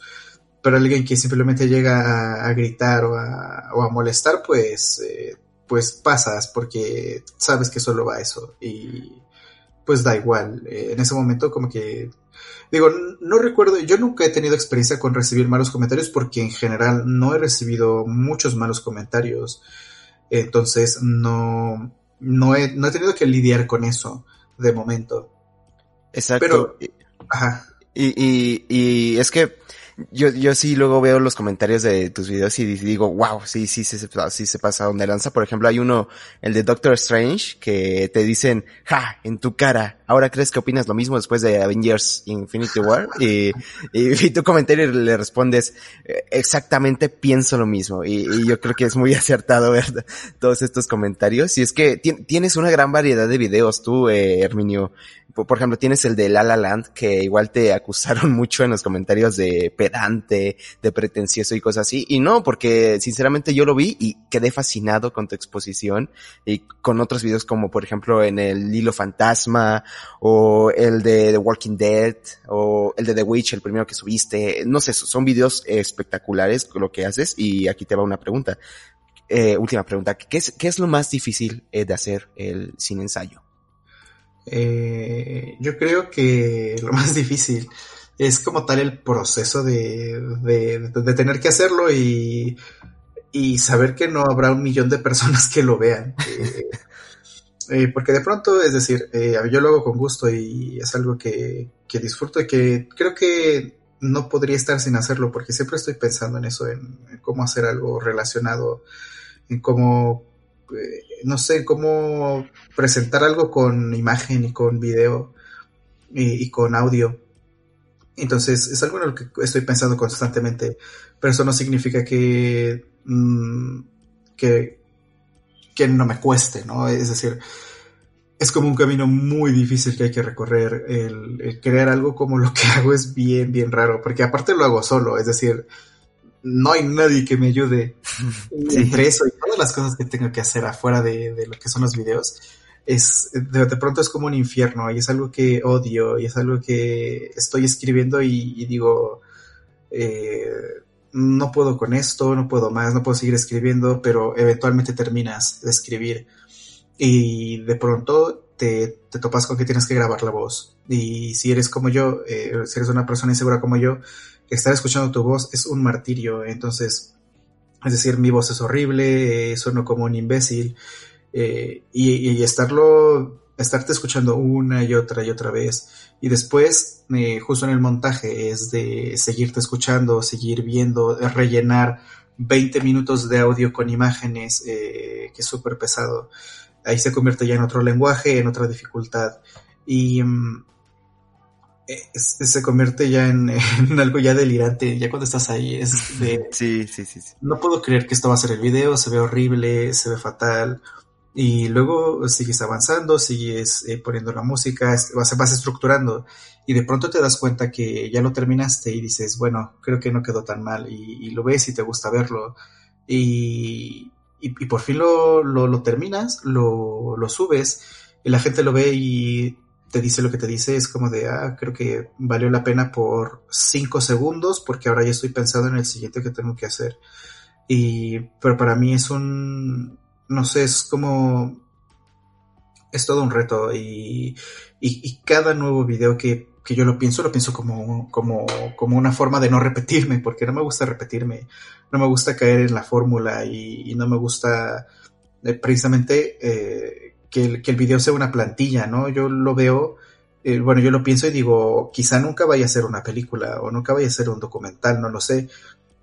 pero alguien que simplemente llega a, gritar o a, molestar, pues, eh, pues pasas porque sabes que solo va eso y pues da igual. Eh, en ese momento como que digo, no recuerdo, yo nunca he tenido experiencia con recibir malos comentarios porque en general no he recibido muchos malos comentarios. Entonces no, no, he, no he tenido que lidiar con eso de momento. Exacto. Pero, ajá. Y, y, y es que yo, yo sí luego veo los comentarios de tus videos y digo, wow, sí, sí, sí, sí, se pasa donde lanza. Por ejemplo, hay uno, el de Doctor Strange, que te dicen, ja, en tu cara, ahora crees que opinas lo mismo después de Avengers Infinity War y, tu comentario le respondes eh, exactamente pienso lo mismo y, yo creo que es muy acertado ver todos estos comentarios. Y es que tienes una gran variedad de videos tú, eh, Herminio. Por, ejemplo, tienes el de La La Land que igual te acusaron mucho en los comentarios de pedante, de pretencioso y cosas así. Y no, porque sinceramente yo lo vi y quedé fascinado con tu exposición y con otros videos como por ejemplo en el Hilo Fantasma o el de The Walking Dead o el de The Witch, el primero que subiste. No sé, son videos espectaculares lo que haces y aquí te va una pregunta. Eh, última pregunta. ¿Qué es, ¿Qué es lo más difícil eh, de hacer el sin ensayo? Eh, yo creo que lo más difícil es como tal el proceso de, de tener que hacerlo y y saber que no habrá un millón de personas que lo vean. Eh, eh, porque de pronto, es decir, eh, yo lo hago con gusto y es algo que, que, disfruto y que creo que no podría estar sin hacerlo porque siempre estoy pensando en eso, en, cómo hacer algo relacionado, en cómo, no sé, cómo presentar algo con imagen y con video y, y con audio. Entonces es algo en lo que estoy pensando constantemente, pero eso no significa que Mm, que, que no me cueste, ¿no? Es decir, es como un camino muy difícil que hay que recorrer. El, crear algo como lo que hago es bien, bien raro, porque aparte lo hago solo, es decir, no hay nadie que me ayude entre eso y todas las cosas que tengo que hacer afuera de, de lo que son los videos. Es, de, pronto es como un infierno y es algo que odio y es algo que estoy escribiendo y, y digo, eh, no puedo con esto, no puedo más, no puedo seguir escribiendo, pero eventualmente terminas de escribir y de pronto te, te topas con que tienes que grabar la voz. Y si eres como yo, eh, si eres una persona insegura como yo, estar escuchando tu voz es un martirio. Entonces, es decir, mi voz es horrible, eh, sueno como un imbécil. Eh, y, y, estarlo, estarte escuchando una y otra y otra vez y después, eh, justo en el montaje, es de seguirte escuchando, seguir viendo, rellenar 20 minutos de audio con imágenes, eh, que es súper pesado. Ahí se convierte ya en otro lenguaje, en otra dificultad. Y mm, se convierte ya en, en, algo ya delirante, ya cuando estás ahí es de... Sí, sí, sí, sí. No puedo creer que esto va a ser el video, se ve horrible, se ve fatal. Y luego sigues avanzando, sigues eh, poniendo la música, vas, vas estructurando y de pronto te das cuenta que ya lo terminaste y dices, bueno, creo que no quedó tan mal y, lo ves y te gusta verlo y, y, por fin lo, lo, terminas, lo, lo, subes y la gente lo ve y te dice lo que te dice, es como de, ah, creo que valió la pena por cinco segundos porque ahora ya estoy pensando en el siguiente que tengo que hacer. Y, pero para mí es un, no sé, es como... Es todo un reto y, y, cada nuevo video que, que, yo lo pienso, lo pienso como, como, como una forma de no repetirme, porque no me gusta repetirme, no me gusta caer en la fórmula y, no me gusta eh, precisamente eh, que, el, que el video sea una plantilla, ¿no? Yo lo veo, eh, bueno, yo lo pienso y digo, quizá nunca vaya a ser una película o nunca vaya a ser un documental, no lo sé.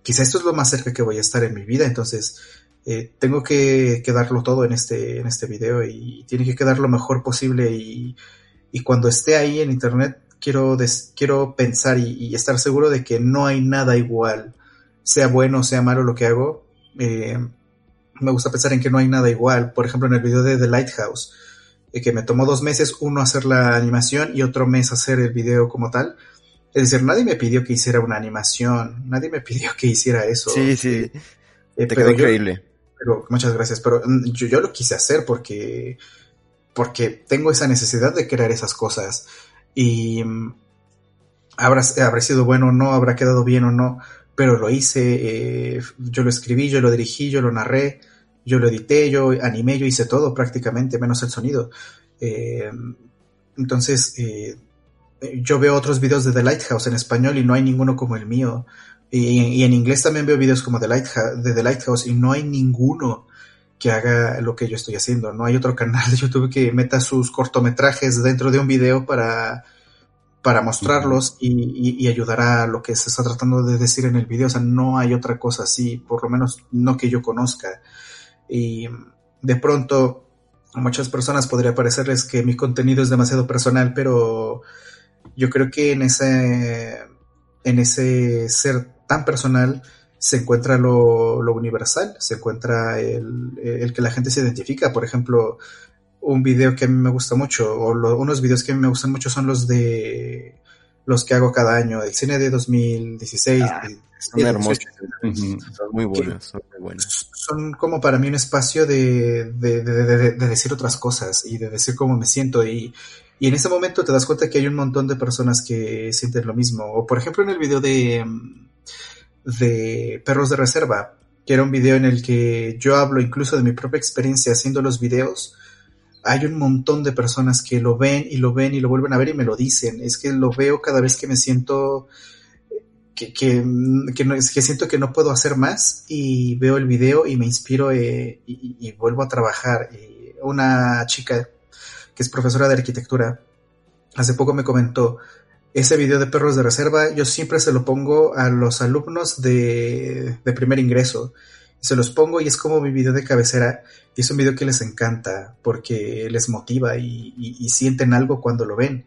Quizá esto es lo más cerca que voy a estar en mi vida, entonces eh, tengo que, darlo todo en este, en este video y tiene que quedar lo mejor posible y, cuando esté ahí en internet quiero, quiero pensar y, estar seguro de que no hay nada igual, sea bueno o sea malo lo que hago. Eh, me gusta pensar en que no hay nada igual. Por ejemplo, en el video de The Lighthouse, eh, que me tomó dos meses, uno hacer la animación y otro mes hacer el video como tal. Es decir, nadie me pidió que hiciera una animación, nadie me pidió que hiciera eso. Sí, sí. Te quedó increíble muchas gracias, pero mm, yo, yo lo quise hacer porque, porque tengo esa necesidad de crear esas cosas y mm, habrá, habrá sido bueno o no, habrá quedado bien o no, pero lo hice, eh, yo lo escribí, yo lo dirigí, yo lo narré, yo lo edité, yo animé, yo hice todo prácticamente, menos el sonido. Eh, entonces, eh, yo veo otros videos de The Lighthouse en español y no hay ninguno como el mío. Y, en inglés también veo videos como The Lighthouse, de The Lighthouse y no hay ninguno que haga lo que yo estoy haciendo. No hay otro canal de YouTube que meta sus cortometrajes dentro de un video para, para mostrarlos y, y, ayudar a lo que se está tratando de decir en el video. O sea, no hay otra cosa así, por lo menos no que yo conozca. Y de pronto a muchas personas podría parecerles que mi contenido es demasiado personal, pero yo creo que en ese, en ese ser tan personal se encuentra lo, universal, se encuentra el, que la gente se identifica. Por ejemplo, un video que a mí me gusta mucho, o unos videos que a mí me gustan mucho son los de los que hago cada año, el cine de 2016. Ah, son hermosos, son muy buenos, son muy buenos. Son como para mí un espacio de, de, de, de, decir otras cosas y de decir cómo me siento y, y en ese momento te das cuenta que hay un montón de personas que sienten lo mismo. O por ejemplo en el video de, de Perros de Reserva, que era un video en el que yo hablo incluso de mi propia experiencia haciendo los videos hay un montón de personas que lo ven y lo ven y lo vuelven a ver y me lo dicen. Es que lo veo cada vez que me siento que, que, que, siento que no puedo hacer más y veo el video y me inspiro eh, y, vuelvo a trabajar. una chica que es profesora de arquitectura hace poco me comentó, ese video de perros de reserva yo siempre se lo pongo a los alumnos de, de primer ingreso. Se los pongo y es como mi video de cabecera. Y es un video que les encanta porque les motiva y, sienten algo cuando lo ven.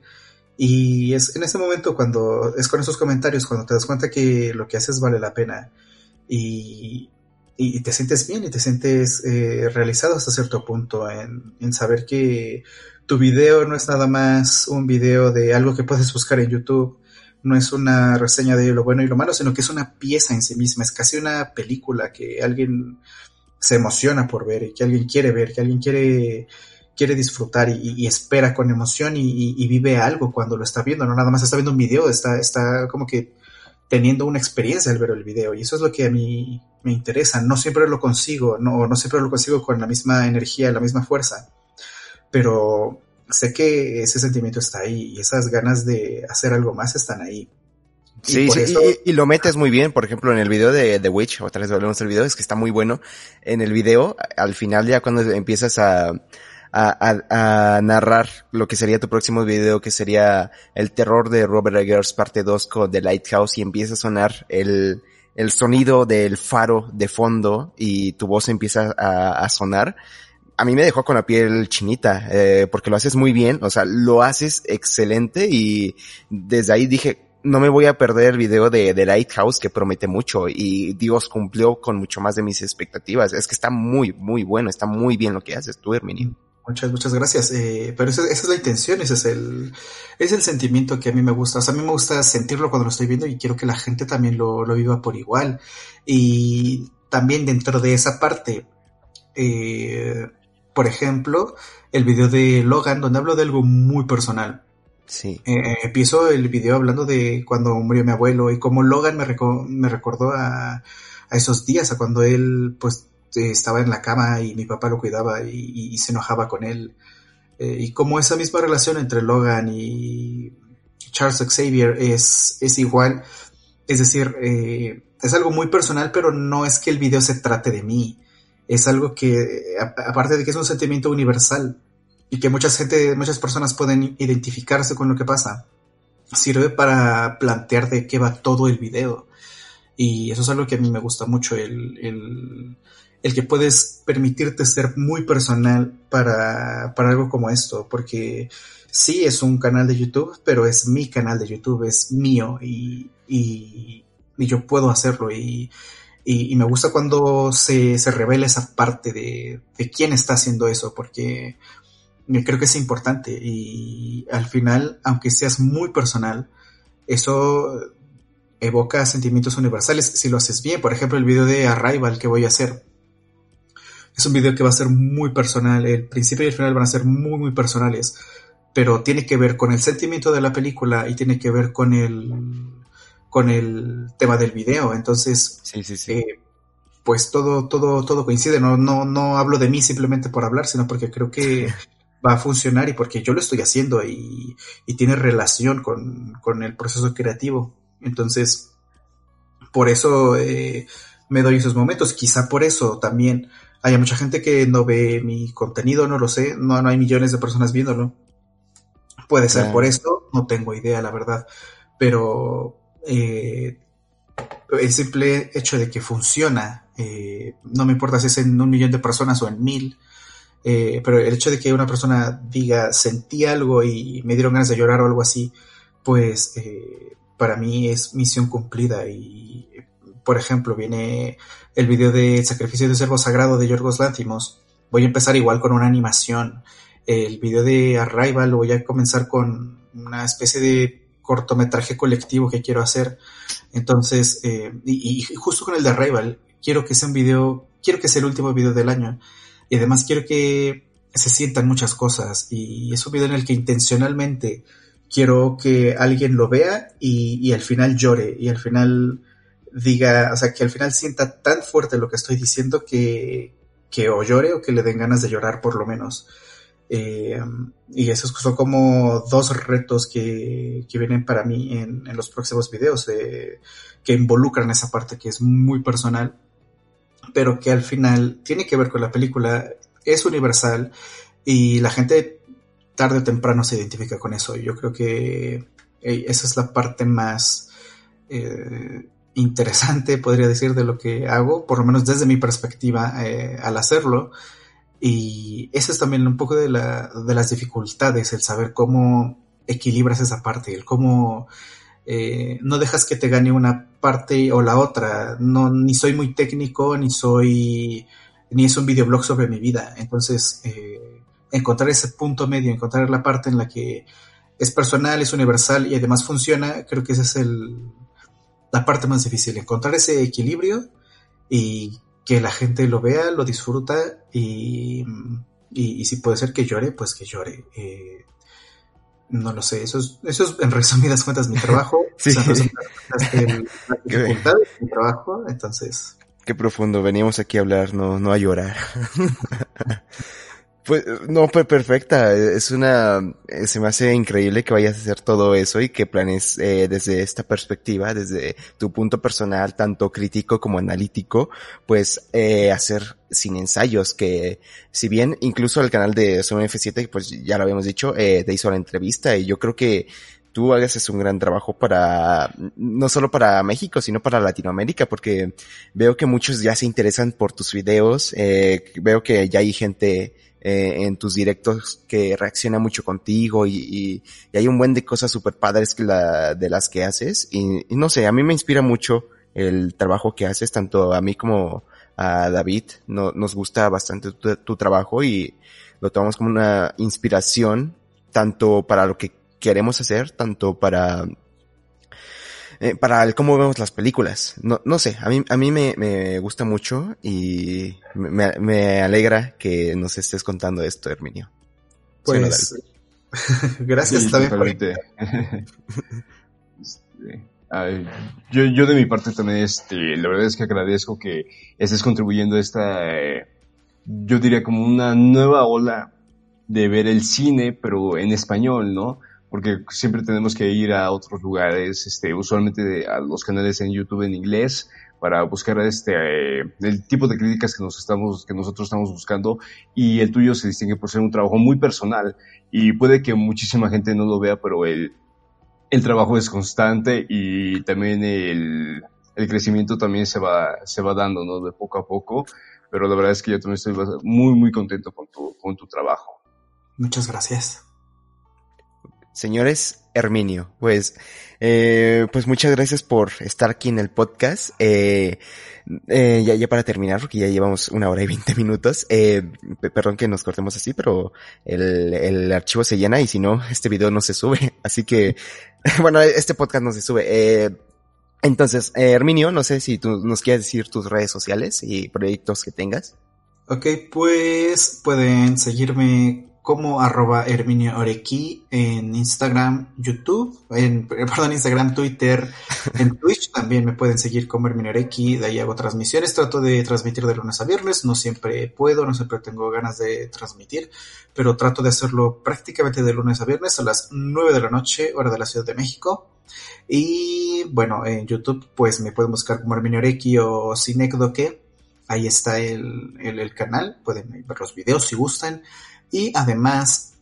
Y es en ese momento cuando es con esos comentarios, cuando te das cuenta que lo que haces vale la pena. Y, te sientes bien y te sientes eh, realizado hasta cierto punto en, en saber que tu video no es nada más un video de algo que puedes buscar en YouTube, no es una reseña de lo bueno y lo malo, sino que es una pieza en sí misma, es casi una película que alguien se emociona por ver y que alguien quiere ver, que alguien quiere, quiere disfrutar y, espera con emoción y, vive algo cuando lo está viendo, no nada más está viendo un video, está, está como que teniendo una experiencia al ver el video y eso es lo que a mí me interesa, no siempre lo consigo, no, no siempre lo consigo con la misma energía, la misma fuerza, pero sé que ese sentimiento está ahí y esas ganas de hacer algo más están ahí. Sí, sí y, lo metes muy bien, por ejemplo, en el video de The Witch, otra vez volvemos al video, es que está muy bueno. En el video, al final ya cuando empiezas a, a, a, narrar lo que sería tu próximo video, que sería el terror de Robert Eggers parte 2 con The Lighthouse y empieza a sonar el, el sonido del faro de fondo y tu voz empieza a, a sonar a mí me dejó con la piel chinita, eh, porque lo haces muy bien, o sea, lo haces excelente y desde ahí dije, no me voy a perder el video de, de Lighthouse que promete mucho y Dios cumplió con mucho más de mis expectativas. Es que está muy, muy bueno, está muy bien lo que haces tú, Herminio. Muchas, muchas gracias. Eh, pero esa, esa, es la intención, ese es el, es el sentimiento que a mí me gusta. O sea, a mí me gusta sentirlo cuando lo estoy viendo y quiero que la gente también lo, lo viva por igual. Y también dentro de esa parte, eh, por ejemplo, el video de Logan, donde hablo de algo muy personal. Sí. Eh, eh, empiezo el video hablando de cuando murió mi abuelo y cómo Logan me, me recordó a, esos días, a cuando él pues estaba en la cama y mi papá lo cuidaba y, se enojaba con él. Eh, y como esa misma relación entre Logan y Charles Xavier es, es igual, es decir, es algo muy personal, pero no es que el video se trate de mí es algo que, aparte de que es un sentimiento universal y que mucha gente, muchas personas pueden identificarse con lo que pasa, sirve para plantear de qué va todo el video. Y eso es algo que a mí me gusta mucho, el, el, el que puedes permitirte ser muy personal para, para algo como esto, porque sí es un canal de YouTube, pero es mi canal de YouTube, es mío y, y, y yo puedo hacerlo y, y, me gusta cuando se, se, revela esa parte de, de, quién está haciendo eso, porque creo que es importante. Y al final, aunque seas muy personal, eso evoca sentimientos universales si lo haces bien. Por ejemplo, el video de Arrival que voy a hacer. Es un video que va a ser muy personal. El principio y el final van a ser muy, muy personales. Pero tiene que ver con el sentimiento de la película y tiene que ver con el con el tema del video. Entonces, sí, sí, sí. Eh, pues todo, todo, todo coincide. No, no, no hablo de mí simplemente por hablar, sino porque creo que va a funcionar y porque yo lo estoy haciendo y, y tiene relación con, con, el proceso creativo. Entonces, por eso eh, me doy esos momentos. Quizá por eso también haya mucha gente que no ve mi contenido, no lo sé. No, no hay millones de personas viéndolo. Puede ser por esto, no tengo idea, la verdad. Pero eh, el simple hecho de que funciona, eh, no me importa si es en un millón de personas o en mil, Eh, pero el hecho de que una persona diga sentí algo y me dieron ganas de llorar o algo así, pues para mí es misión cumplida. Y, por ejemplo, viene el video de Sacrificio de Servo Sagrado de Yorgos Lanthimos. Voy a empezar igual con una animación. El video de Arrival lo voy a comenzar con una especie de cortometraje colectivo que quiero hacer. Entonces, eh, y, justo con el de Arrival, quiero que sea un video, quiero que sea el último video del año. Y además quiero que se sientan muchas cosas. Y es un video en el que intencionalmente quiero que alguien lo vea y, y al final llore. Y al final diga, o sea, que al final sienta tan fuerte lo que estoy diciendo que, que o llore o que le den ganas de llorar por lo menos. Eh, y esos son como dos retos que, que vienen para mí en, en los próximos videos, eh, que involucran esa parte que es muy personal pero que al final tiene que ver con la película, es universal y la gente tarde o temprano se identifica con eso. Yo creo que esa es la parte más eh, interesante, podría decir, de lo que hago, por lo menos desde mi perspectiva al hacerlo. Y esa es también un poco de, la, de las dificultades, el saber cómo equilibras esa parte, el cómo eh, no dejas que te gane una parte o la otra. No, ni soy muy técnico, ni soy, ni es un videoblog sobre mi vida. Entonces, eh, encontrar ese punto medio, encontrar la parte en la que es personal, es universal y además funciona, creo que esa es el, la parte más difícil, encontrar ese equilibrio y que la gente lo vea, lo disfruta y, y, y si puede ser que llore, pues que llore. Eh, no lo sé, eso es, eso es en resumidas cuentas mi trabajo. sí. O sea, mi trabajo, entonces. Qué profundo, veníamos aquí a hablar, no, no a llorar. Pues no fue perfecta, es una, eh, se me hace increíble que vayas a hacer todo eso y que planes eh, desde esta perspectiva, desde tu punto personal, tanto crítico como analítico, pues eh, hacer sin ensayos, que si bien incluso el canal de Zoom F7, pues ya lo habíamos dicho, eh, te hizo la entrevista y yo creo que tú hagas un gran trabajo para, no solo para México, sino para Latinoamérica, porque veo que muchos ya se interesan por tus videos, eh, veo que ya hay gente eh, en tus directos que reacciona mucho contigo y, y, hay un buen de cosas super padres que la, de las que haces. Y, no sé, a mí me inspira mucho el trabajo que haces, tanto a mí como a David, no, nos gusta bastante tu trabajo y lo tomamos como una inspiración tanto para lo que queremos hacer, tanto para eh, para el cómo vemos las películas. No, no sé, a mí, a mí me, me gusta mucho y me, me alegra que nos estés contando esto, Herminio. Pues, gracias sí, también por... este, yo, yo de mi parte también, este, la verdad es que agradezco que estés contribuyendo a esta, eh, yo diría como una nueva ola de ver el cine, pero en español, ¿no? Porque siempre tenemos que ir a otros lugares, este, usualmente a los canales en YouTube en inglés para buscar este eh, el tipo de críticas que nos estamos que nosotros estamos buscando y el tuyo se distingue por ser un trabajo muy personal y puede que muchísima gente no lo vea pero el el trabajo es constante y también el, el crecimiento también se va se va dando no de poco a poco pero la verdad es que yo también estoy muy muy contento con tu con tu trabajo. Muchas gracias Señores, Herminio, pues, eh, pues muchas gracias por estar aquí en el podcast. Eh, eh, ya, ya para terminar, porque ya llevamos una hora y veinte minutos. Eh, perdón que nos cortemos así, pero el, el archivo se llena y si no, este video no se sube. Así que, bueno, este podcast no se sube. Eh, entonces, eh, Herminio, no sé si tú nos quieres decir tus redes sociales y proyectos que tengas. Ok, pues pueden seguirme como arroba Herminio Orequi en Instagram, YouTube, en, perdón, Instagram, Twitter, en Twitch también me pueden seguir como Herminio Orequi, de ahí hago transmisiones, trato de transmitir de lunes a viernes, no siempre puedo, no siempre tengo ganas de transmitir, pero trato de hacerlo prácticamente de lunes a viernes a las 9 de la noche, hora de la Ciudad de México. Y bueno, en YouTube pues me pueden buscar como Herminio Orequi o Cinecdoque, ahí está el, el canal, pueden ver los videos si gustan. Y además,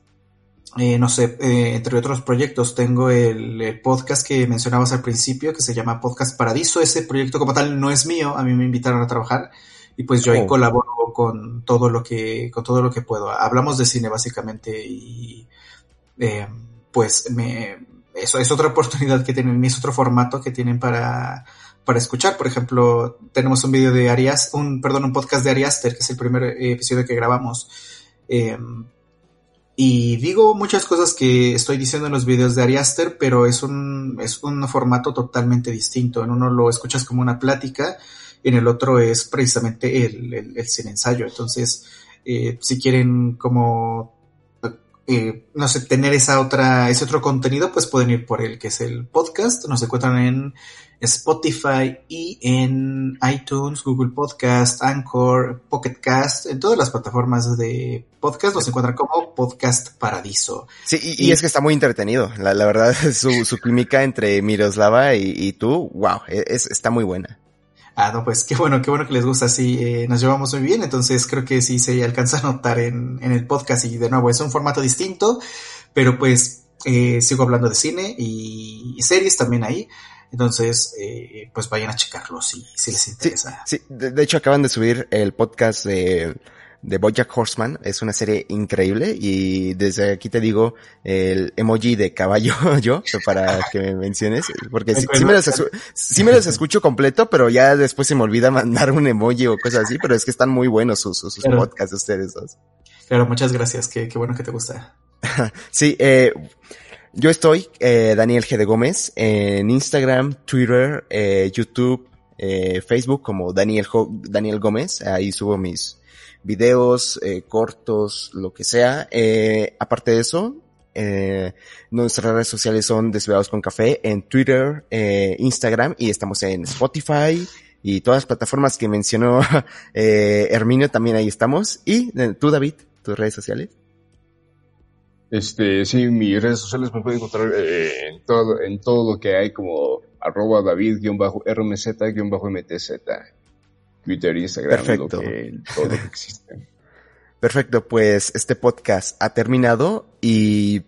eh, no sé, eh, entre otros proyectos, tengo el, el, podcast que mencionabas al principio, que se llama Podcast Paradiso. Ese proyecto como tal no es mío, a mí me invitaron a trabajar, y pues yo ahí oh. colaboro con todo lo que, con todo lo que puedo. Hablamos de cine básicamente y eh, pues me, eso es otra oportunidad que tienen, es otro formato que tienen para, para escuchar. Por ejemplo, tenemos un video de Arias, un, perdón, un podcast de Ariaster, que es el primer episodio que grabamos. Em, y digo muchas cosas que estoy diciendo en los videos de Ariaster, pero es un, es un formato totalmente distinto. En uno lo escuchas como una plática, en el otro es precisamente el, el, el sin ensayo. Entonces, eh, si quieren como eh, no sé, tener esa otra, ese otro contenido, pues pueden ir por el que es el podcast. Nos encuentran en Spotify y en iTunes, Google Podcast, Anchor, Pocket Cast, en todas las plataformas de podcast nos encuentran como Podcast Paradiso. Sí, y, es que está muy entretenido. La, la verdad, su, su química entre Miroslava y, y tú, wow, e, es, está muy buena. Ah, no, pues qué bueno, qué bueno que les gusta, sí, eh, nos llevamos muy bien, entonces creo que sí se alcanza a notar en, en el podcast y de nuevo es un formato distinto, pero pues eh, sigo hablando de cine y, series también ahí, entonces eh, pues vayan a checarlo si, si les interesa. Sí, de, hecho acaban de subir el podcast de de Bojack Horseman. Es una serie increíble y desde aquí te digo el emoji de caballo yo para que me menciones porque sí, me los sí, me los escucho completo, pero ya después se me olvida mandar un emoji o cosas así, pero es que están muy buenos sus, sus podcasts de ustedes dos. Claro, muchas gracias. Qué, qué bueno que te gusta. sí, eh, yo estoy, eh, Daniel G. de Gómez, en Instagram, Twitter, eh, YouTube, eh, Facebook como Daniel, Daniel Gómez. Ahí subo mis, videos, eh, cortos, lo que sea. Eh, aparte de eso, eh, nuestras redes sociales son Desvelados con Café en Twitter, eh, Instagram y estamos en Spotify y todas las plataformas que mencionó eh, Herminio también ahí estamos. Y tú, David, tus redes sociales. Este, sí, mis redes sociales me pueden encontrar eh, en todo, en todo lo que hay como arroba david-rmz-mtz. Twitter, Instagram, Perfecto. todo lo que existe. Perfecto, pues este podcast ha terminado y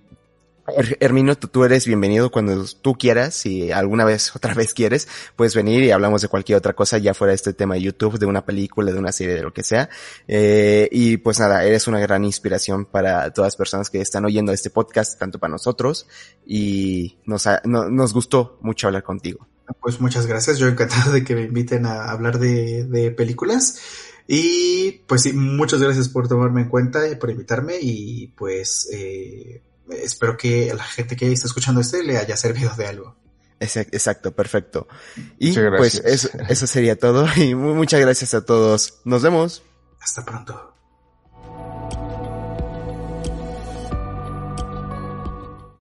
Hermino, tú, eres bienvenido cuando tú quieras, si alguna vez, otra vez quieres, puedes venir y hablamos de cualquier otra cosa, ya fuera este tema de YouTube, de una película, de una serie, de lo que sea. Eh, y pues nada, eres una gran inspiración para todas las personas que están oyendo este podcast, tanto para nosotros, y nos, nos gustó mucho hablar contigo. Pues muchas gracias, yo encantado de que me inviten a hablar de, películas. Y pues sí, muchas gracias por tomarme en cuenta y por invitarme y pues eh, espero que a la gente que está escuchando este le haya servido de algo. Exacto, perfecto. Y pues eso, eso sería todo y muchas gracias a todos. Nos vemos. Hasta pronto.